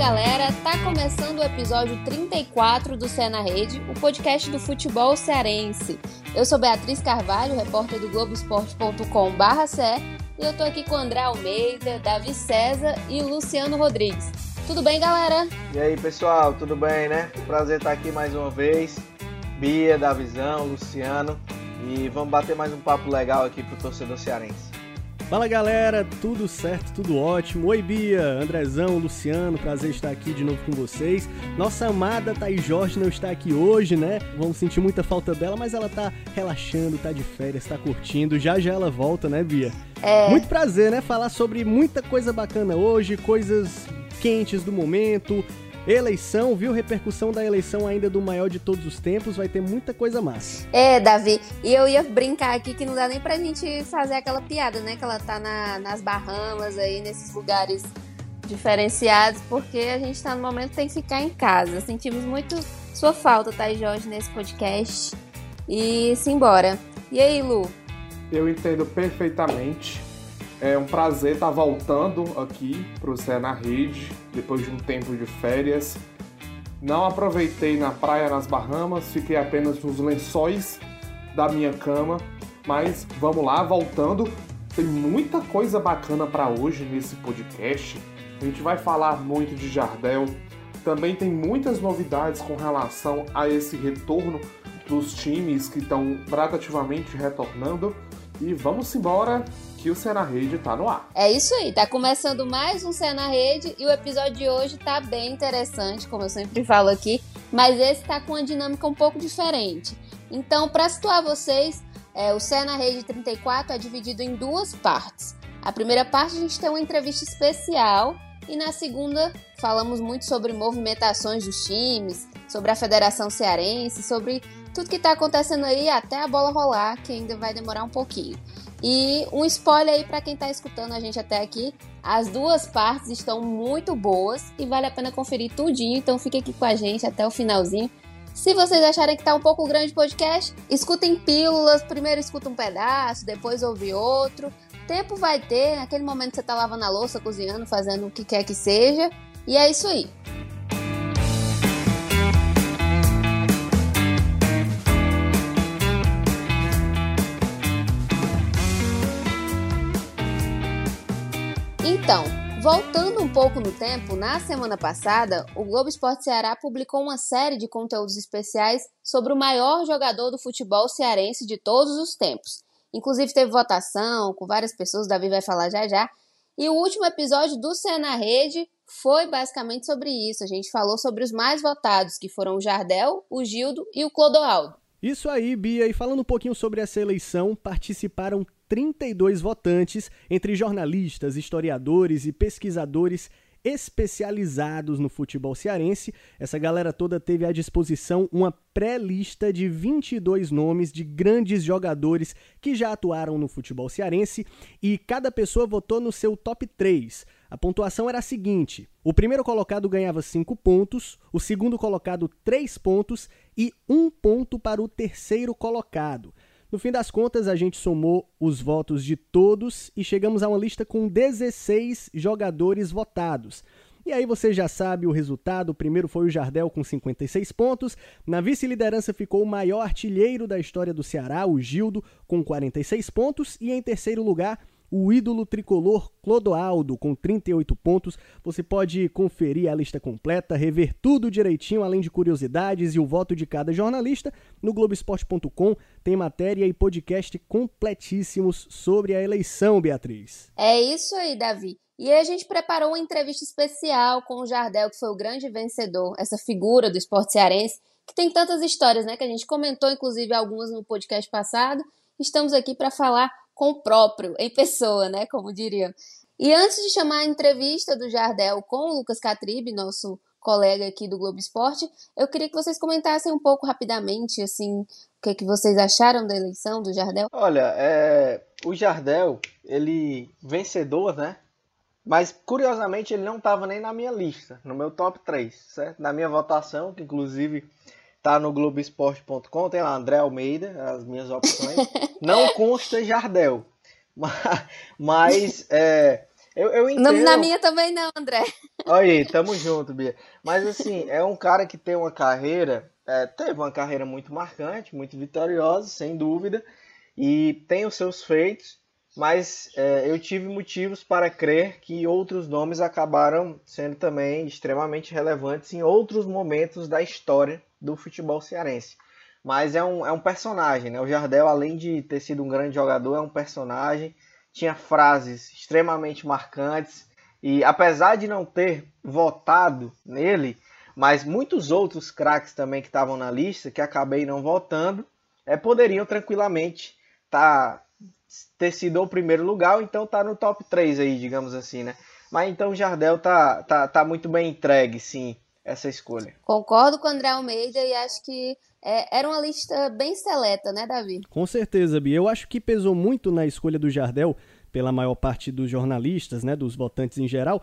galera, tá começando o episódio 34 do Cé na Rede, o podcast do futebol cearense. Eu sou Beatriz Carvalho, repórter do Globoesporte.com/ce, e eu tô aqui com André Almeida, Davi César e Luciano Rodrigues. Tudo bem, galera? E aí, pessoal, tudo bem, né? Prazer estar aqui mais uma vez. Bia, Davizão, Luciano, e vamos bater mais um papo legal aqui pro torcedor cearense. Fala galera, tudo certo, tudo ótimo. Oi Bia, Andrezão, Luciano, prazer estar aqui de novo com vocês. Nossa amada Thaís Jorge não está aqui hoje, né? Vamos sentir muita falta dela, mas ela tá relaxando, tá de férias, tá curtindo. Já já ela volta, né, Bia? É. Muito prazer, né? Falar sobre muita coisa bacana hoje, coisas quentes do momento, Eleição, viu? Repercussão da eleição ainda do maior de todos os tempos, vai ter muita coisa massa. É, Davi, e eu ia brincar aqui que não dá nem pra gente fazer aquela piada, né? Que ela tá na, nas Bahamas aí, nesses lugares diferenciados, porque a gente tá no momento que tem que ficar em casa. Sentimos muito sua falta, tá, Jorge, nesse podcast. E simbora. E aí, Lu? Eu entendo perfeitamente. É um prazer estar voltando aqui para o na Rede, depois de um tempo de férias. Não aproveitei na praia nas Bahamas, fiquei apenas nos lençóis da minha cama. Mas vamos lá, voltando. Tem muita coisa bacana para hoje nesse podcast. A gente vai falar muito de Jardel. Também tem muitas novidades com relação a esse retorno dos times que estão gradativamente retornando. E vamos embora que o Cé na Rede tá no ar. É isso aí, tá começando mais um Cé na Rede e o episódio de hoje tá bem interessante, como eu sempre falo aqui, mas esse tá com uma dinâmica um pouco diferente. Então, para situar vocês, é, o Cé na Rede 34 é dividido em duas partes. A primeira parte a gente tem uma entrevista especial e na segunda falamos muito sobre movimentações dos times, sobre a Federação Cearense, sobre tudo que está acontecendo aí até a bola rolar, que ainda vai demorar um pouquinho. E um spoiler aí para quem está escutando a gente até aqui, as duas partes estão muito boas e vale a pena conferir tudinho, então fique aqui com a gente até o finalzinho. Se vocês acharem que tá um pouco grande o podcast, escutem pílulas, primeiro escuta um pedaço, depois ouve outro. Tempo vai ter, naquele momento você tá lavando a louça, cozinhando, fazendo o que quer que seja. E é isso aí. Então, voltando um pouco no tempo, na semana passada, o Globo Esporte Ceará publicou uma série de conteúdos especiais sobre o maior jogador do futebol cearense de todos os tempos. Inclusive teve votação com várias pessoas, o Davi vai falar já já. E o último episódio do Cé na Rede foi basicamente sobre isso. A gente falou sobre os mais votados, que foram o Jardel, o Gildo e o Clodoaldo. Isso aí, Bia. E falando um pouquinho sobre essa eleição, participaram 32 votantes, entre jornalistas, historiadores e pesquisadores especializados no futebol cearense. Essa galera toda teve à disposição uma pré-lista de 22 nomes de grandes jogadores que já atuaram no futebol cearense e cada pessoa votou no seu top 3. A pontuação era a seguinte: o primeiro colocado ganhava 5 pontos, o segundo colocado 3 pontos e 1 ponto para o terceiro colocado. No fim das contas, a gente somou os votos de todos e chegamos a uma lista com 16 jogadores votados. E aí você já sabe o resultado. O primeiro foi o Jardel com 56 pontos. Na vice-liderança ficou o maior artilheiro da história do Ceará, o Gildo, com 46 pontos. E em terceiro lugar, o ídolo tricolor Clodoaldo, com 38 pontos. Você pode conferir a lista completa, rever tudo direitinho, além de curiosidades e o voto de cada jornalista. No Globoesporte.com tem matéria e podcast completíssimos sobre a eleição, Beatriz. É isso aí, Davi. E a gente preparou uma entrevista especial com o Jardel, que foi o grande vencedor, essa figura do esporte cearense, que tem tantas histórias, né? Que a gente comentou, inclusive, algumas no podcast passado. Estamos aqui para falar com o próprio, em pessoa, né? Como diriam. E antes de chamar a entrevista do Jardel com o Lucas Catribe, nosso colega aqui do Globo Esporte, eu queria que vocês comentassem um pouco rapidamente, assim, o que, que vocês acharam da eleição do Jardel. Olha, é, o Jardel, ele vencedor, né? Mas curiosamente ele não estava nem na minha lista, no meu top 3, certo? Na minha votação, que inclusive tá no Globoesporte.com, tem lá André Almeida, as minhas opções. Não consta Jardel. Mas, é, Eu, eu entendo. Na minha também não, André. Olha aí, tamo junto, Bia. Mas assim, é um cara que tem uma carreira, é, teve uma carreira muito marcante, muito vitoriosa, sem dúvida, e tem os seus feitos, mas é, eu tive motivos para crer que outros nomes acabaram sendo também extremamente relevantes em outros momentos da história do futebol cearense. Mas é um, é um personagem, né? O Jardel, além de ter sido um grande jogador, é um personagem tinha frases extremamente marcantes e apesar de não ter votado nele, mas muitos outros craques também que estavam na lista, que acabei não votando, é, poderiam tranquilamente tá, ter sido o primeiro lugar, então tá no top 3 aí, digamos assim, né? Mas então o Jardel tá, tá, tá muito bem entregue, sim, essa escolha. Concordo com o André Almeida e acho que é, era uma lista bem seleta, né, Davi? Com certeza, Bia. Eu acho que pesou muito na escolha do Jardel pela maior parte dos jornalistas, né, dos votantes em geral,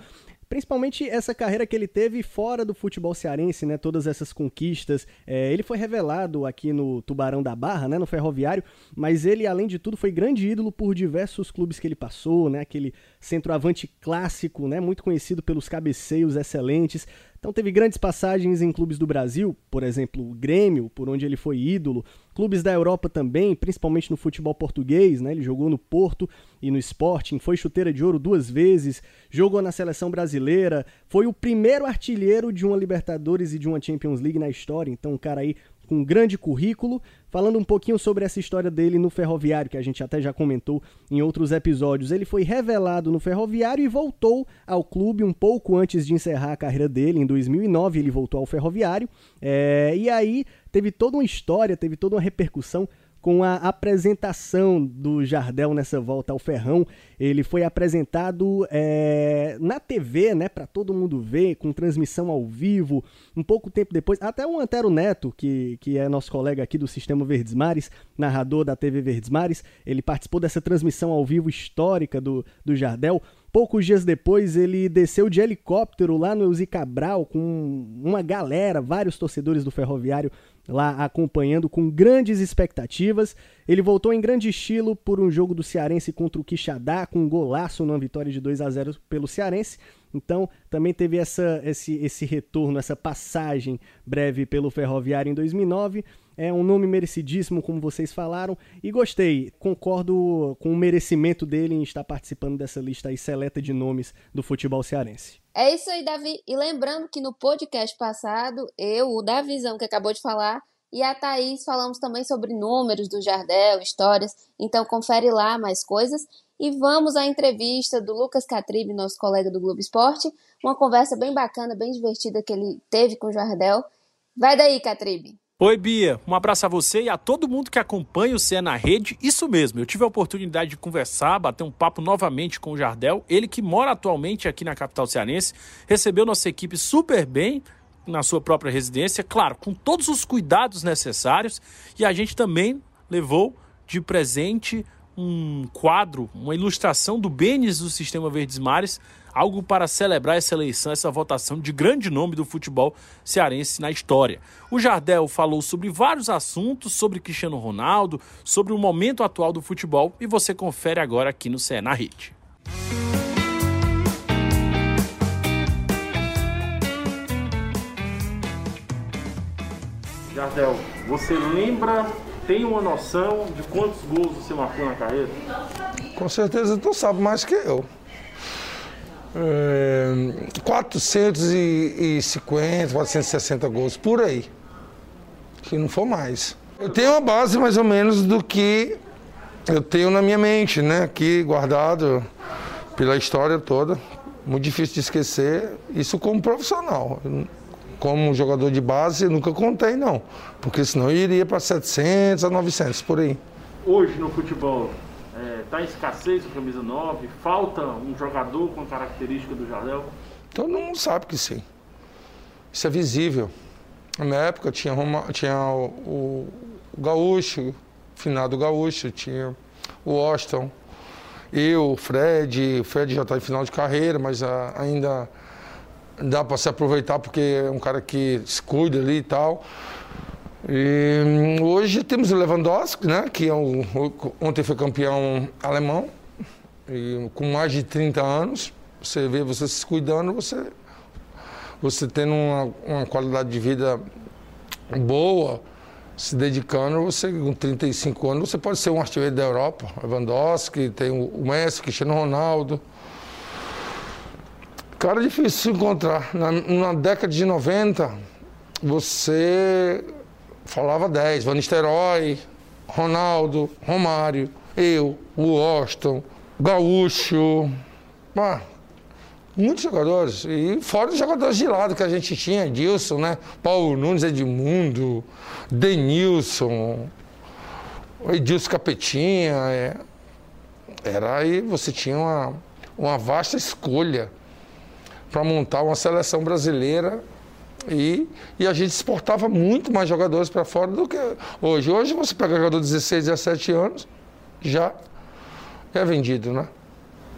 Principalmente essa carreira que ele teve fora do futebol cearense, né? Todas essas conquistas. É, ele foi revelado aqui no Tubarão da Barra, né? No Ferroviário, mas ele, além de tudo, foi grande ídolo por diversos clubes que ele passou, né? Aquele centroavante clássico, né? Muito conhecido pelos cabeceios excelentes. Então teve grandes passagens em clubes do Brasil, por exemplo, o Grêmio, por onde ele foi ídolo, clubes da Europa também, principalmente no futebol português, né? Ele jogou no Porto e no Sporting, foi chuteira de ouro duas vezes, jogou na seleção brasileira, foi o primeiro artilheiro de uma Libertadores e de uma Champions League na história, então um cara aí com um grande currículo, falando um pouquinho sobre essa história dele no Ferroviário, que a gente até já comentou em outros episódios. Ele foi revelado no Ferroviário e voltou ao clube um pouco antes de encerrar a carreira dele. Em 2009 ele voltou ao Ferroviário, é, e aí teve toda uma história, teve toda uma repercussão com a apresentação do Jardel nessa volta ao Ferrão. Ele foi apresentado é, na TV, né, para todo mundo ver, com transmissão ao vivo. Um pouco tempo depois, até o Antero Neto, que, que é nosso colega aqui do Sistema Verdes Mares, narrador da TV Verdes Mares, ele participou dessa transmissão ao vivo histórica do, do Jardel. Poucos dias depois, ele desceu de helicóptero lá no Eusi Cabral com uma galera, vários torcedores do Ferroviário lá acompanhando com grandes expectativas. Ele voltou em grande estilo por um jogo do Cearense contra o Quixadá, com um golaço numa vitória de 2 a 0 pelo Cearense. Então, também teve essa, esse, esse retorno, essa passagem breve pelo Ferroviário em 2009. É um nome merecidíssimo, como vocês falaram, e gostei. Concordo com o merecimento dele em estar participando dessa lista aí seleta de nomes do futebol cearense. É isso aí, Davi. E lembrando que no podcast passado, eu, o Davizão, que acabou de falar, e a Thaís falamos também sobre números do Jardel, histórias. Então confere lá mais coisas. E vamos à entrevista do Lucas Catribe, nosso colega do Globo Esporte. Uma conversa bem bacana, bem divertida que ele teve com o Jardel. Vai daí, Catribe. Oi, Bia. Um abraço a você e a todo mundo que acompanha o CE na rede. Isso mesmo, eu tive a oportunidade de conversar, bater um papo novamente com o Jardel. Ele que mora atualmente aqui na capital cearense, recebeu nossa equipe super bem na sua própria residência, claro, com todos os cuidados necessários. E a gente também levou de presente um quadro, uma ilustração do Benes do Sistema Verdes Mares, algo para celebrar essa eleição, essa votação de grande nome do futebol cearense na história. O Jardel falou sobre vários assuntos, sobre Cristiano Ronaldo, sobre o momento atual do futebol e você confere agora aqui no CE na Rede. Jardel, você lembra tem uma noção de quantos gols você marcou na carreira? Com certeza tu sabe mais que eu. É, 450, 460 gols, por aí. Se não for mais. Eu tenho uma base mais ou menos do que eu tenho na minha mente, né? Aqui guardado pela história toda. Muito difícil de esquecer. Isso como profissional como jogador de base, nunca contei, não. Porque senão eu iria para 700 a 900 por aí. Hoje no futebol, está em escassez o camisa 9? Falta um jogador com característica do Jardel? Todo mundo sabe que sim. Isso é visível. Na época tinha, Roma, tinha o, o, o Gaúcho, o finado Gaúcho, tinha o Austin, eu, o Fred. O Fred já está em final de carreira, mas a, ainda dá para se aproveitar porque é um cara que se cuida ali e tal. E hum, hoje temos o Lewandowski, né, que é ontem foi campeão alemão, e, com mais de 30 anos. Você vê você se cuidando, você, você tendo uma, uma qualidade de vida boa, se dedicando, você com 35 anos, você pode ser um artilheiro da Europa. Lewandowski, tem o Messi, Cristiano Ronaldo. Cara, é difícil se encontrar. Na, na década de 90, você falava 10, Van Nistelrooy, Ronaldo, Romário, eu, o Austin, Gaúcho, ah, muitos jogadores. E fora os jogadores de lado que a gente tinha, Edilson, né? Paulo Nunes, Edmundo, Denilson, Edilson Capetinha. É. Era aí, você tinha uma, uma vasta escolha para montar uma seleção brasileira e, e a gente exportava muito mais jogadores para fora do que hoje. Hoje você pega jogador de 16, 17 anos, já é vendido, né?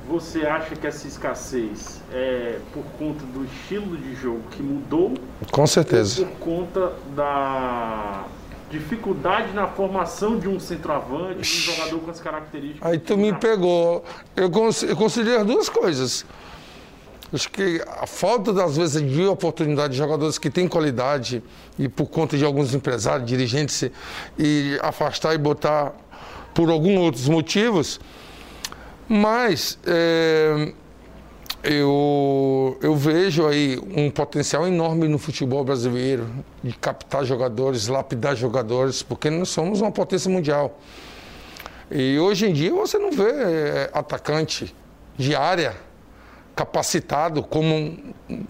Você acha que essa escassez é por conta do estilo de jogo que mudou? Com certeza. Por conta da dificuldade na formação de um centroavante, de um jogador com as características. Aí tu me pegou. Eu, eu considero duas coisas. Acho que a falta, das vezes, de oportunidade de jogadores que têm qualidade e por conta de alguns empresários, dirigentes, e afastar e botar por alguns outros motivos. Mas é, eu, eu vejo aí um potencial enorme no futebol brasileiro de captar jogadores, lapidar jogadores, porque nós somos uma potência mundial. E hoje em dia você não vê é, atacante de área capacitado, como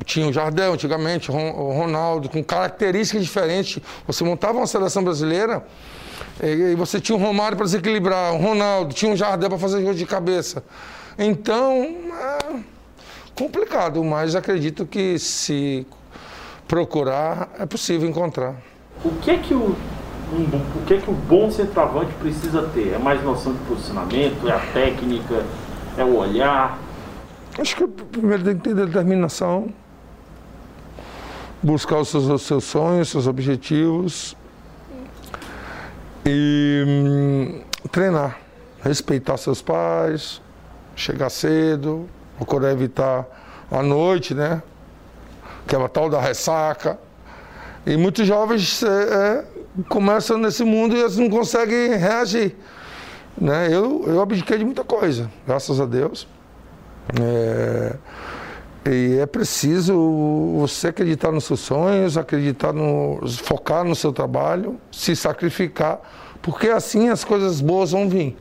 tinha o Jardel antigamente, o Ronaldo, com características diferentes. Você montava uma seleção brasileira e você tinha o Romário para desequilibrar, o Ronaldo, tinha o Jardel para fazer jogo de cabeça. Então, é complicado, mas acredito que se procurar, é possível encontrar. O que é que o, um, o, que é que o bom centroavante precisa ter? É mais noção de posicionamento? É a técnica? É o olhar? Acho que primeiro tem que ter determinação, buscar os seus, os seus sonhos, seus objetivos e hum, treinar, respeitar seus pais, chegar cedo, procurar evitar a noite, né? Que é a tal da ressaca. E muitos jovens é, é, começam nesse mundo e eles não conseguem reagir. Né? Eu, eu abdiquei de muita coisa, graças a Deus. É, e é preciso você acreditar nos seus sonhos, acreditar no. focar no seu trabalho, se sacrificar, porque assim as coisas boas vão vir.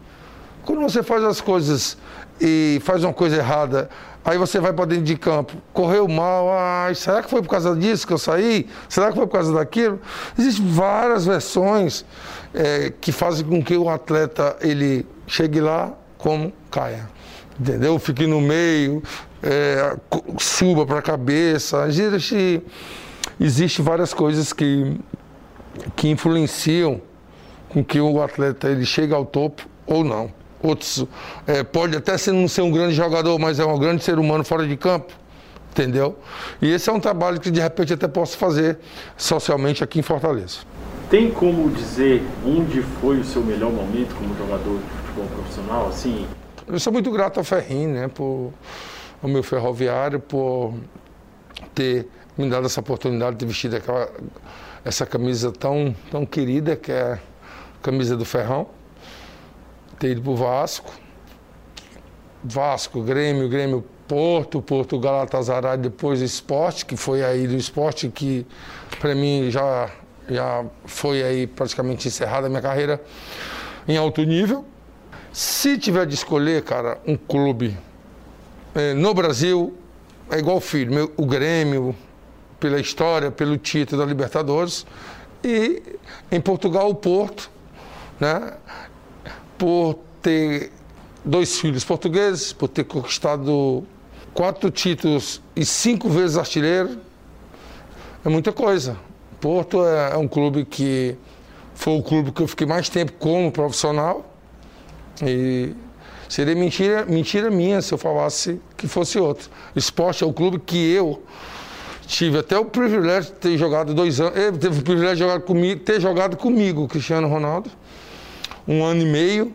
Quando você faz as coisas e faz uma coisa errada, aí você vai para dentro de campo, correu mal, ah, será que foi por causa disso que eu saí? Será que foi por causa daquilo? Existem várias versões é, que fazem com que o atleta ele chegue lá como caia entendeu? Fique no meio, é, suba para a cabeça. Existe, existe várias coisas que, que influenciam com que o atleta ele chegue ao topo ou não. Outros, é, pode até ser, não ser um grande jogador, mas é um grande ser humano fora de campo, entendeu? E esse é um trabalho que de repente até posso fazer socialmente aqui em Fortaleza. Tem como dizer onde foi o seu melhor momento como jogador de futebol profissional? Assim, eu sou muito grato ao Ferrinho, né, por, ao meu ferroviário, por ter me dado essa oportunidade de vestir aquela, essa camisa tão, tão querida, que é a camisa do Ferrão. Ter ido para o Vasco. Vasco, Grêmio, Grêmio Porto, Porto Galatasaray, depois Esporte, que foi aí do esporte que para mim já, já foi aí praticamente encerrada a minha carreira em alto nível. Se tiver de escolher, cara, um clube é, no Brasil, é igual o filho, meu, o Grêmio, pela história, pelo título da Libertadores, e em Portugal o Porto, né? Por ter dois filhos portugueses, por ter conquistado quatro títulos e cinco vezes artilheiro, é muita coisa. Porto é, é um clube que foi o clube que eu fiquei mais tempo como profissional e seria mentira, mentira minha se eu falasse que fosse outro. Esporte é o clube que eu tive até o privilégio de ter jogado dois anos. Ele teve o privilégio de jogar comigo, ter jogado comigo, Cristiano Ronaldo, um ano e meio.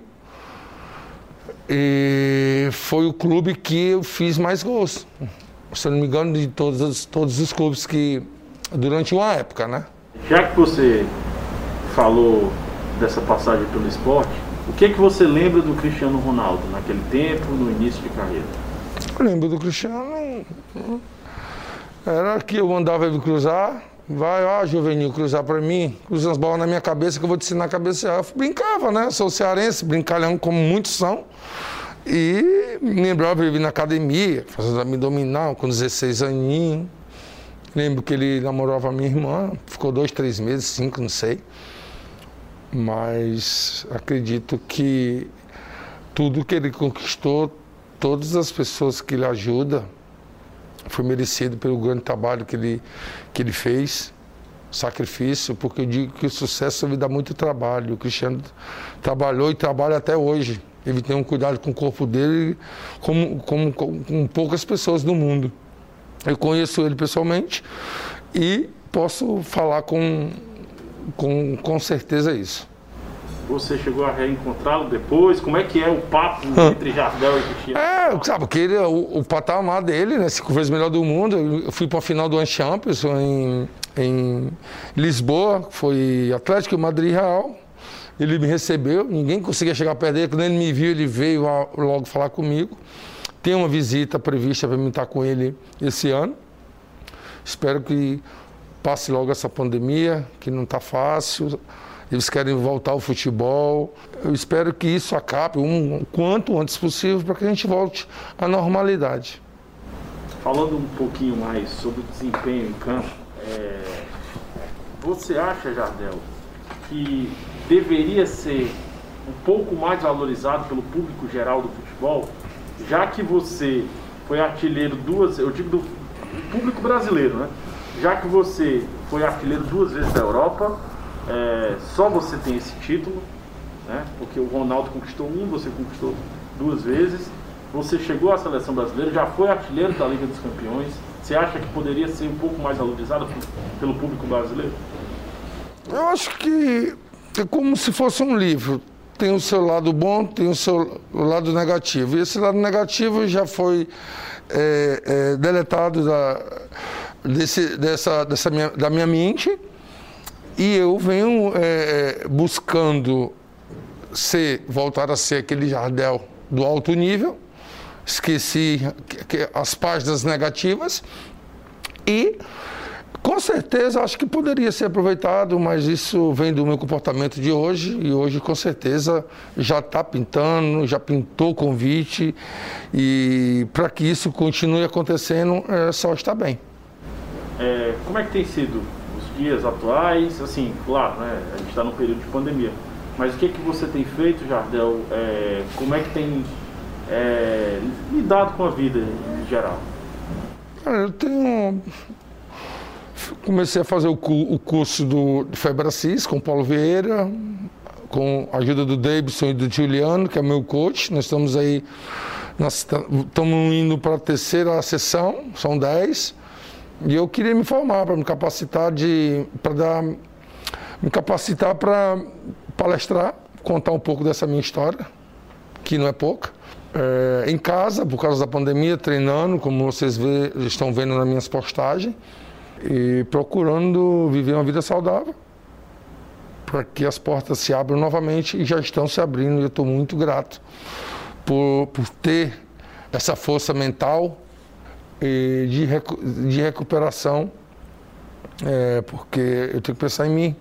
E foi o clube que eu fiz mais gols. Se eu não me engano, de todos, todos os clubes que. durante uma época, né? Já que você falou dessa passagem pelo esporte, que que você lembra do Cristiano Ronaldo naquele tempo, no início de carreira? Eu lembro do Cristiano. Era que eu mandava ele cruzar, vai, ó, Juvenil, cruzar para mim, cruza as bolas na minha cabeça que eu vou te ensinar a cabecear. Eu brincava, né? Sou cearense, brincalhão como muitos são. E me lembrava, ele na academia, fazendo abdominal com 16 aninhos. Lembro que ele namorava a minha irmã, ficou dois, três meses, cinco, não sei. Mas acredito que tudo que ele conquistou, todas as pessoas que ele ajuda, foi merecido pelo grande trabalho que ele, que ele fez, sacrifício, porque eu digo que o sucesso me dá muito trabalho. O Cristiano trabalhou e trabalha até hoje. Ele tem um cuidado com o corpo dele, como, como, com poucas pessoas no mundo. Eu conheço ele pessoalmente e posso falar com, com, com certeza isso. Você chegou a reencontrá-lo depois? Como é que é o papo entre Jardel e Cristiano? É, sabe, porque ele, o, o patamar dele, né? Cinco vezes melhor do mundo. Eu fui para a final do One Champions em, em Lisboa, foi Atlético Madrid Real. Ele me recebeu, ninguém conseguia chegar perto dele. Quando ele me viu, ele veio logo falar comigo. Tem uma visita prevista para mim estar com ele esse ano. Espero que passe logo essa pandemia, que não está fácil. Eles querem voltar ao futebol. Eu espero que isso acabe um, o quanto antes possível para que a gente volte à normalidade. Falando um pouquinho mais sobre o desempenho em campo, é... você acha, Jardel, que deveria ser um pouco mais valorizado pelo público geral do futebol? já que você foi artilheiro duas, eu digo do público brasileiro, né? Já que você foi artilheiro duas vezes da Europa, é, só você tem esse título, né? Porque o Ronaldo conquistou um, você conquistou duas vezes. Você chegou à seleção brasileira, já foi artilheiro da Liga dos Campeões. Você acha que poderia ser um pouco mais valorizado pelo público brasileiro? Eu acho que é como se fosse um livro tem o seu lado bom, tem o seu lado negativo. E esse lado negativo já foi é, é, deletado da, desse, dessa, dessa minha, da minha mente e eu venho é, buscando ser, voltar a ser aquele Jardel do alto nível, esqueci as páginas negativas e com certeza, acho que poderia ser aproveitado, mas isso vem do meu comportamento de hoje e hoje, com certeza, já está pintando, já pintou o convite e para que isso continue acontecendo, é só estar bem. É, como é que tem sido os dias atuais? Assim, claro, né, a gente está num período de pandemia, mas o que, é que você tem feito, Jardel? É, como é que tem é, lidado com a vida em geral? Eu tenho Comecei a fazer o, o curso do Febracis com Paulo Vieira, com a ajuda do Davidson e do Juliano, que é meu coach. Nós estamos aí, nós estamos indo para a terceira sessão, são dez. E eu queria me formar para me capacitar de, para dar, me capacitar para palestrar, contar um pouco dessa minha história, que não é pouca. É, em casa, por causa da pandemia, treinando, como vocês vê, estão vendo nas minhas postagens e procurando viver uma vida saudável para que as portas se abram novamente e já estão se abrindo. E eu estou muito grato por, por ter essa força mental de, recu de recuperação, é, porque eu tenho que pensar em mim.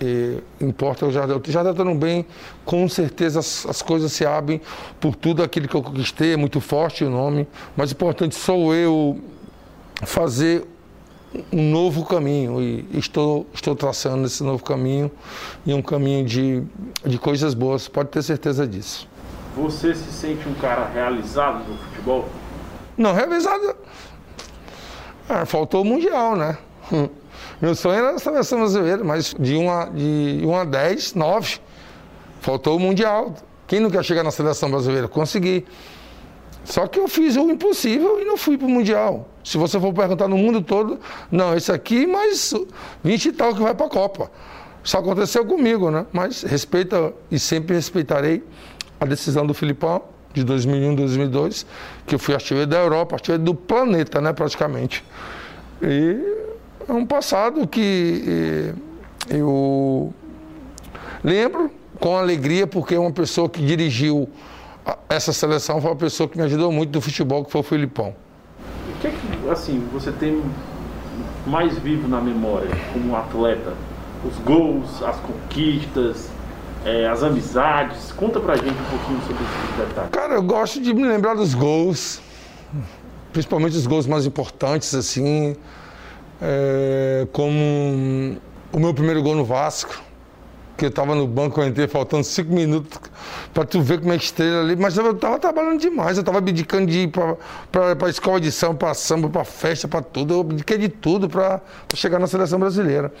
E importa o Jardel. O Jardel estando bem, com certeza as, as, coisas se abrem por tudo aquilo que eu conquistei, é muito forte o nome, mas o importante sou eu fazer um novo caminho e estou, estou traçando esse novo caminho e um caminho de, de coisas boas, pode ter certeza disso. Você se sente um cara realizado no futebol? Não, realizado. Ah, faltou o Mundial, né? Hum. Meu sonho era a seleção brasileira, mas de 1 a, de 1 a 10, 9. Faltou o Mundial. Quem não quer chegar na seleção brasileira? Consegui. Só que eu fiz o impossível e não fui para o Mundial. Se você for perguntar no mundo todo, não, esse aqui, mas 20 e tal que vai para a Copa. Isso aconteceu comigo, né? Mas respeita e sempre respeitarei a decisão do Filipão de 2001, 2002, que eu fui artilheiro da Europa, artilheiro do planeta, né, praticamente. E é um passado que eu lembro com alegria, porque uma pessoa que dirigiu essa seleção foi uma pessoa que me ajudou muito do futebol, que foi o Filipão. O que é que, assim, você tem mais vivo na memória como atleta? Os gols, as conquistas, é, as amizades? Conta pra gente um pouquinho sobre esses detalhes. Cara, eu gosto de me lembrar dos gols, principalmente os gols mais importantes, assim, é, como o meu primeiro gol no Vasco, que eu estava no banco, eu entrei faltando cinco minutos para tu ver como é que estrela ali, mas eu estava trabalhando demais, eu estava abdicando de ir para a escola de samba, para samba, para festa, para tudo, eu abdiquei de tudo para chegar na seleção brasileira.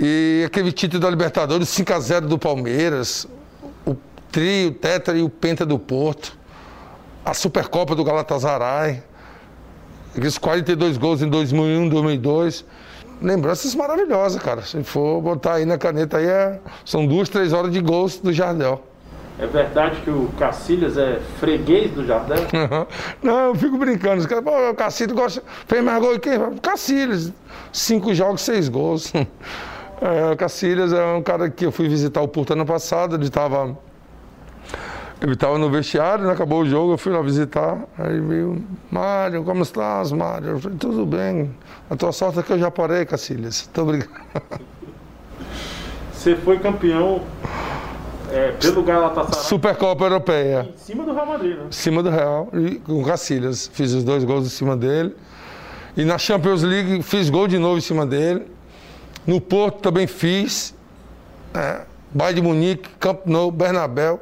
E aquele título da Libertadores, 5 a 0 do Palmeiras, o trio, o tetra e o penta do Porto, a Supercopa do Galatasaray, aqueles 42 gols em 2001, 2002 lembranças maravilhosas, cara. Se for botar aí na caneta aí, é... são duas, três horas de gols do Jardel. É verdade que o Cacilhas é freguês do Jardel? Não, eu fico brincando. Os caras, o Cacilhas gosta. Fez mais gol que quem? Cacilhas. Cinco jogos, seis gols. É, Cacilhas é um cara que eu fui visitar o Porto ano passado, ele estava. Ele estava no vestiário, né? acabou o jogo, eu fui lá visitar. Aí veio, Mário, como estás, Mário? Eu falei, tudo bem. A tua sorte é que eu já parei, Cacilhas. Tô brincando. Você foi campeão é, pelo Galatasaray. Supercopa Europeia. Em cima do Real Madrid, né? Em cima do Real, e com Cacilhas. Fiz os dois gols em cima dele. E na Champions League fiz gol de novo em cima dele. No Porto também fiz. É, Bayern de Munique, Camp Nou, Bernabéu.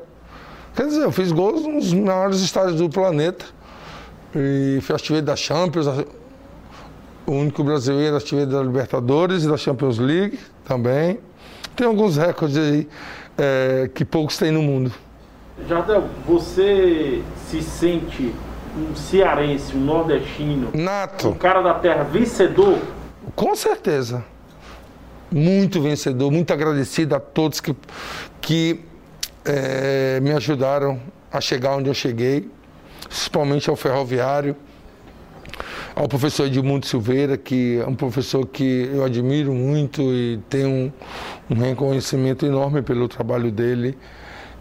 Quer dizer, eu fiz gols nos maiores estádios do planeta. E fui artilheiro da Champions, o único brasileiro artilheiro da Libertadores e da Champions League também. Tem alguns recordes aí é, que poucos têm no mundo. Jardel, você se sente um cearense, um nordestino, Nato. um cara da terra vencedor? Com certeza. Muito vencedor, muito agradecido a todos que, que é, me ajudaram a chegar onde eu cheguei, principalmente ao ferroviário, ao professor Edmundo Silveira, que é um professor que eu admiro muito e tenho um, um reconhecimento enorme pelo trabalho dele.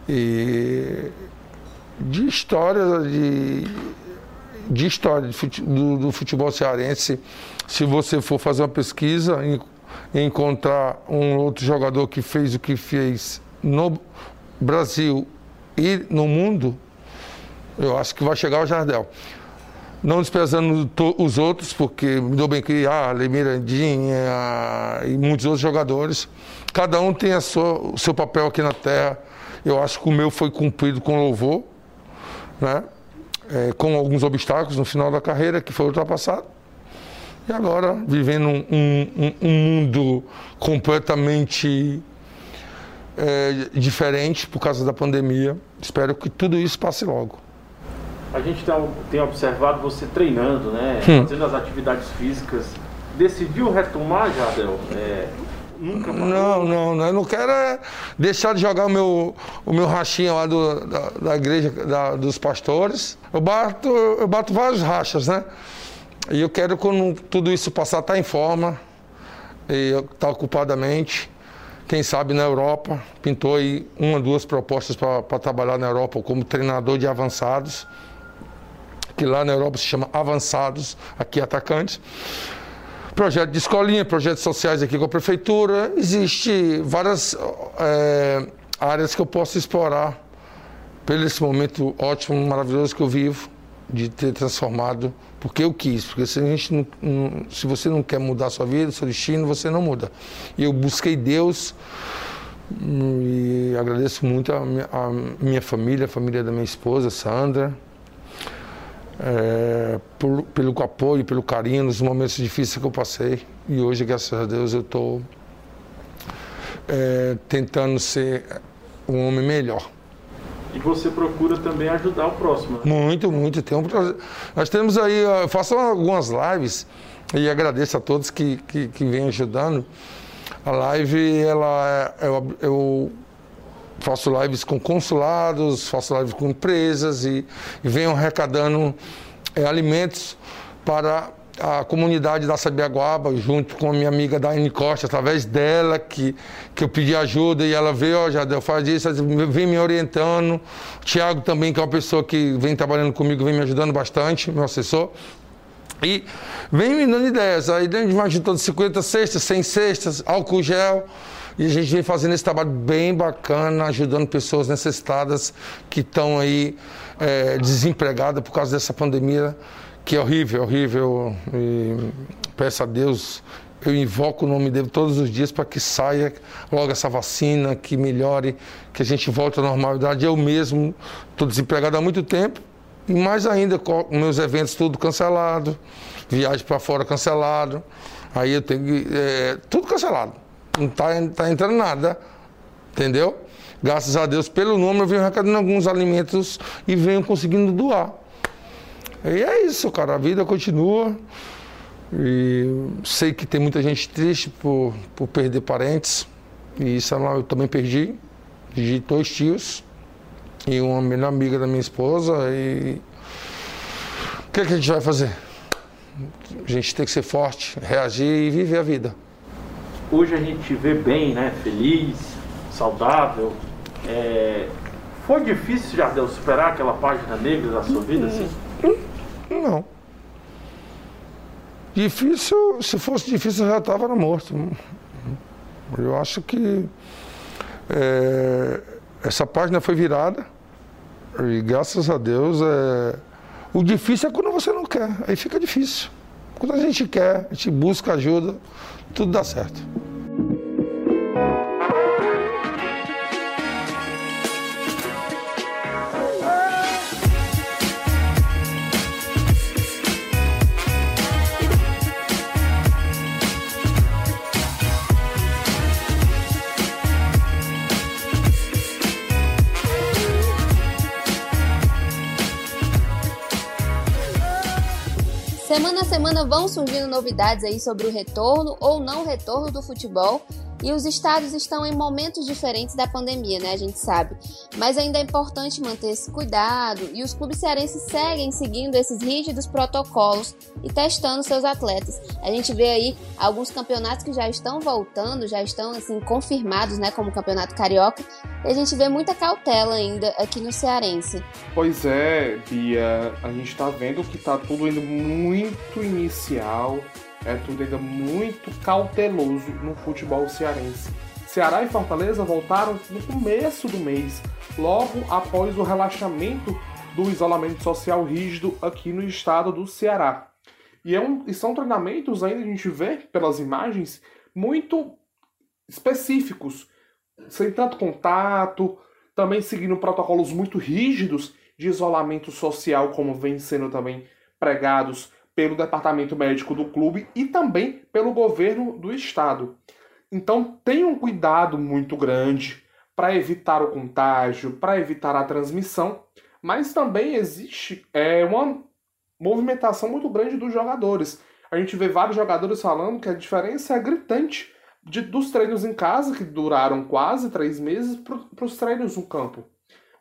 E de história, de, de história do, do, futebol cearense, se você for fazer uma pesquisa encontrar um outro jogador que fez o que fez no Brasil e no mundo, eu acho que vai chegar o Jardel não desprezando os outros, porque me dou bem que ah, Lemirandinha e muitos outros jogadores. Cada um tem sua, o seu papel aqui na Terra. Eu acho que o meu foi cumprido com louvor, né? É, com alguns obstáculos no final da carreira, que foi ultrapassado. E agora, vivendo um, um, um mundo completamente é, diferente por causa da pandemia, espero que tudo isso passe logo a gente tem observado você treinando, né? Hum. Fazendo as atividades físicas. Decidiu retomar, Jadel? É, nunca Não, não, não, eu não quero é deixar de jogar o meu, o meu rachinha lá do, da, da igreja da, dos pastores. Eu bato, eu bato vários rachas, né? E eu quero, quando tudo isso passar, estar tá em forma, estar tá ocupadamente. Quem sabe na Europa, pintou aí uma, duas propostas para trabalhar na Europa como treinador de avançados que lá na Europa se chama avançados, aqui atacantes. Projeto de escolinha, projetos sociais aqui com a prefeitura. Existe várias é, áreas que eu posso explorar pelo esse momento ótimo, maravilhoso que eu vivo, de ter transformado, porque eu quis. Porque se, a gente não, não, se você não quer mudar sua vida, seu destino, você não muda. E eu busquei Deus e agradeço muito a minha, a minha família, a família da minha esposa, Sandra, é, por, pelo apoio, pelo carinho nos momentos difíceis que eu passei. E hoje, graças a Deus, eu estou é, tentando ser um homem melhor. E você procura também ajudar o próximo. Né? Muito, muito. Tem um, nós temos aí, eu faço algumas lives e agradeço a todos que, que, que vêm ajudando. A live, ela, é, eu, eu faço lives com consulados, faço lives com empresas e, e venho arrecadando é, alimentos para a comunidade da Sabiaguaba, junto com a minha amiga Daiane Costa, através dela que, que eu pedi ajuda e ela veio, ó, Jadel, faz isso, vem me orientando. O Tiago também, que é uma pessoa que vem trabalhando comigo, vem me ajudando bastante, meu assessor. E vem me dando ideias. Aí a gente vai juntando 50 cestas, 100 cestas, álcool gel. E a gente vem fazendo esse trabalho bem bacana, ajudando pessoas necessitadas que estão aí é, desempregadas por causa dessa pandemia que é horrível, horrível. E peço a Deus, eu invoco o nome dele todos os dias para que saia logo essa vacina, que melhore, que a gente volte à normalidade. Eu mesmo estou desempregado há muito tempo, e mais ainda, com meus eventos tudo cancelado, viagem para fora cancelado. Aí eu tenho. É, tudo cancelado. Não está tá entrando nada. Entendeu? Graças a Deus, pelo nome, eu venho arrecadando alguns alimentos e venho conseguindo doar. E é isso, cara. A vida continua. E sei que tem muita gente triste por, por perder parentes. E isso eu também perdi. Perdi dois tios e uma melhor amiga da minha esposa. E o que, é que a gente vai fazer? A gente tem que ser forte, reagir e viver a vida. Hoje a gente vê bem, né? Feliz, saudável. É... Foi difícil, Jardel, superar aquela página negra da sua vida, assim? Não. Difícil, se fosse difícil, eu já estava morto. Eu acho que é, essa página foi virada e graças a Deus é, o difícil é quando você não quer, aí fica difícil. Quando a gente quer, a gente busca ajuda, tudo dá certo. Semana a semana vão surgindo novidades aí sobre o retorno ou não retorno do futebol e os estados estão em momentos diferentes da pandemia, né? A gente sabe. Mas ainda é importante manter esse cuidado e os clubes cearenses seguem seguindo esses rígidos protocolos e testando seus atletas. A gente vê aí alguns campeonatos que já estão voltando, já estão assim confirmados, né, como o Campeonato Carioca, e a gente vê muita cautela ainda aqui no Cearense. Pois é, Bia, a gente está vendo que está tudo indo muito inicial é tudo ainda muito cauteloso no futebol cearense. Ceará e Fortaleza voltaram no começo do mês, logo após o relaxamento do isolamento social rígido aqui no estado do Ceará. E, é um, e são treinamentos ainda a gente vê pelas imagens muito específicos, sem tanto contato, também seguindo protocolos muito rígidos de isolamento social, como vem sendo também pregados pelo departamento médico do clube e também pelo governo do estado. Então, tenha um cuidado muito grande para evitar o contágio, para evitar a transmissão, mas também existe é, uma movimentação muito grande dos jogadores. A gente vê vários jogadores falando que a diferença é gritante de, dos treinos em casa, que duraram quase três meses, para os treinos no campo.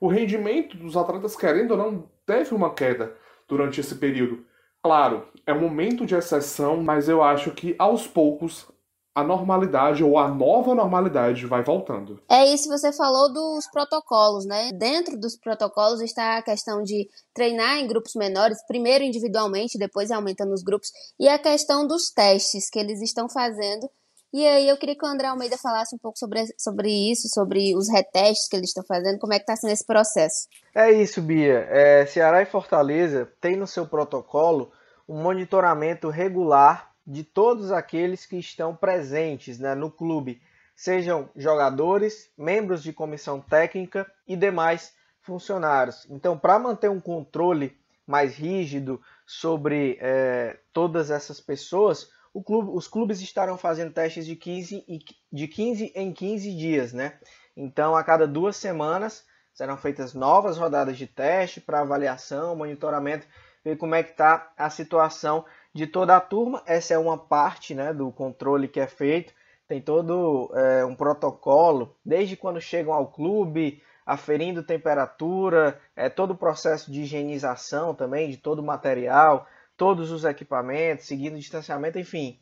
O rendimento dos atletas, querendo ou não, teve uma queda durante esse período. Claro, é um momento de exceção, mas eu acho que aos poucos a normalidade ou a nova normalidade vai voltando. É isso, você falou dos protocolos, né? Dentro dos protocolos está a questão de treinar em grupos menores, primeiro individualmente, depois aumentando os grupos, e a questão dos testes que eles estão fazendo. E aí eu queria que o André Almeida falasse um pouco sobre, sobre isso, sobre os retestes que eles estão fazendo, como é que está sendo esse processo. É isso, Bia. É, Ceará e Fortaleza têm no seu protocolo um monitoramento regular de todos aqueles que estão presentes né, no clube, sejam jogadores, membros de comissão técnica e demais funcionários. Então, para manter um controle mais rígido sobre é, todas essas pessoas, clube, os clubes estarão fazendo testes de 15, de 15 em 15 dias. Né? Então, a cada duas semanas serão feitas novas rodadas de teste para avaliação, monitoramento, ver como é que está a situação de toda a turma. Essa é uma parte né, do controle que é feito. tem todo é, um protocolo, desde quando chegam ao clube, aferindo temperatura, é, todo o processo de higienização também, de todo o material, todos os equipamentos, seguindo distanciamento, enfim.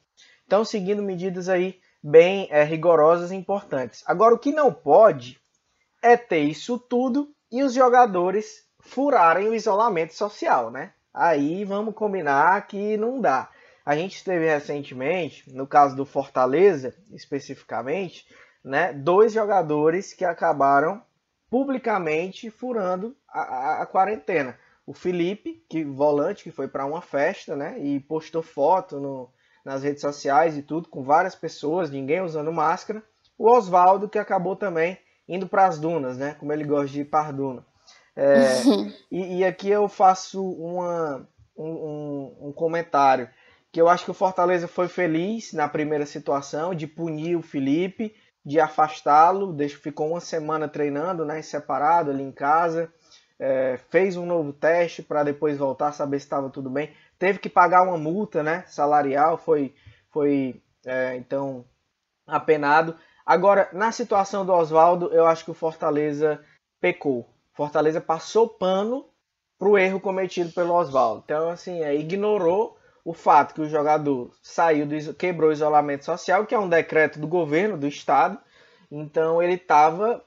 Então, seguindo medidas aí bem é, rigorosas e importantes. Agora, o que não pode é ter isso tudo e os jogadores furarem o isolamento social, né? Aí vamos combinar que não dá. A gente teve recentemente, no caso do Fortaleza, especificamente, né, dois jogadores que acabaram publicamente furando a, a, a quarentena. O Felipe, que volante, que foi para uma festa, né, e postou foto no, nas redes sociais e tudo, com várias pessoas, ninguém usando máscara. O Oswaldo, que acabou também indo para as dunas, né, como ele gosta de ir para duna. É, e, e, aqui eu faço uma, um, um, um comentário que eu acho que o Fortaleza foi feliz na primeira situação de punir o Felipe, de afastá-lo, ficou uma semana treinando, né, separado ali em casa, é, fez um novo teste para depois voltar, saber se estava tudo bem, teve que pagar uma multa, né, salarial, foi, foi é, então apenado. Agora, na situação do Oswaldo, eu acho que o Fortaleza pecou. Fortaleza passou pano para o erro cometido pelo Oswaldo. Então, assim, é, ignorou o fato que o jogador saiu do, quebrou o isolamento social, que é um decreto do governo, do estado, então ele estava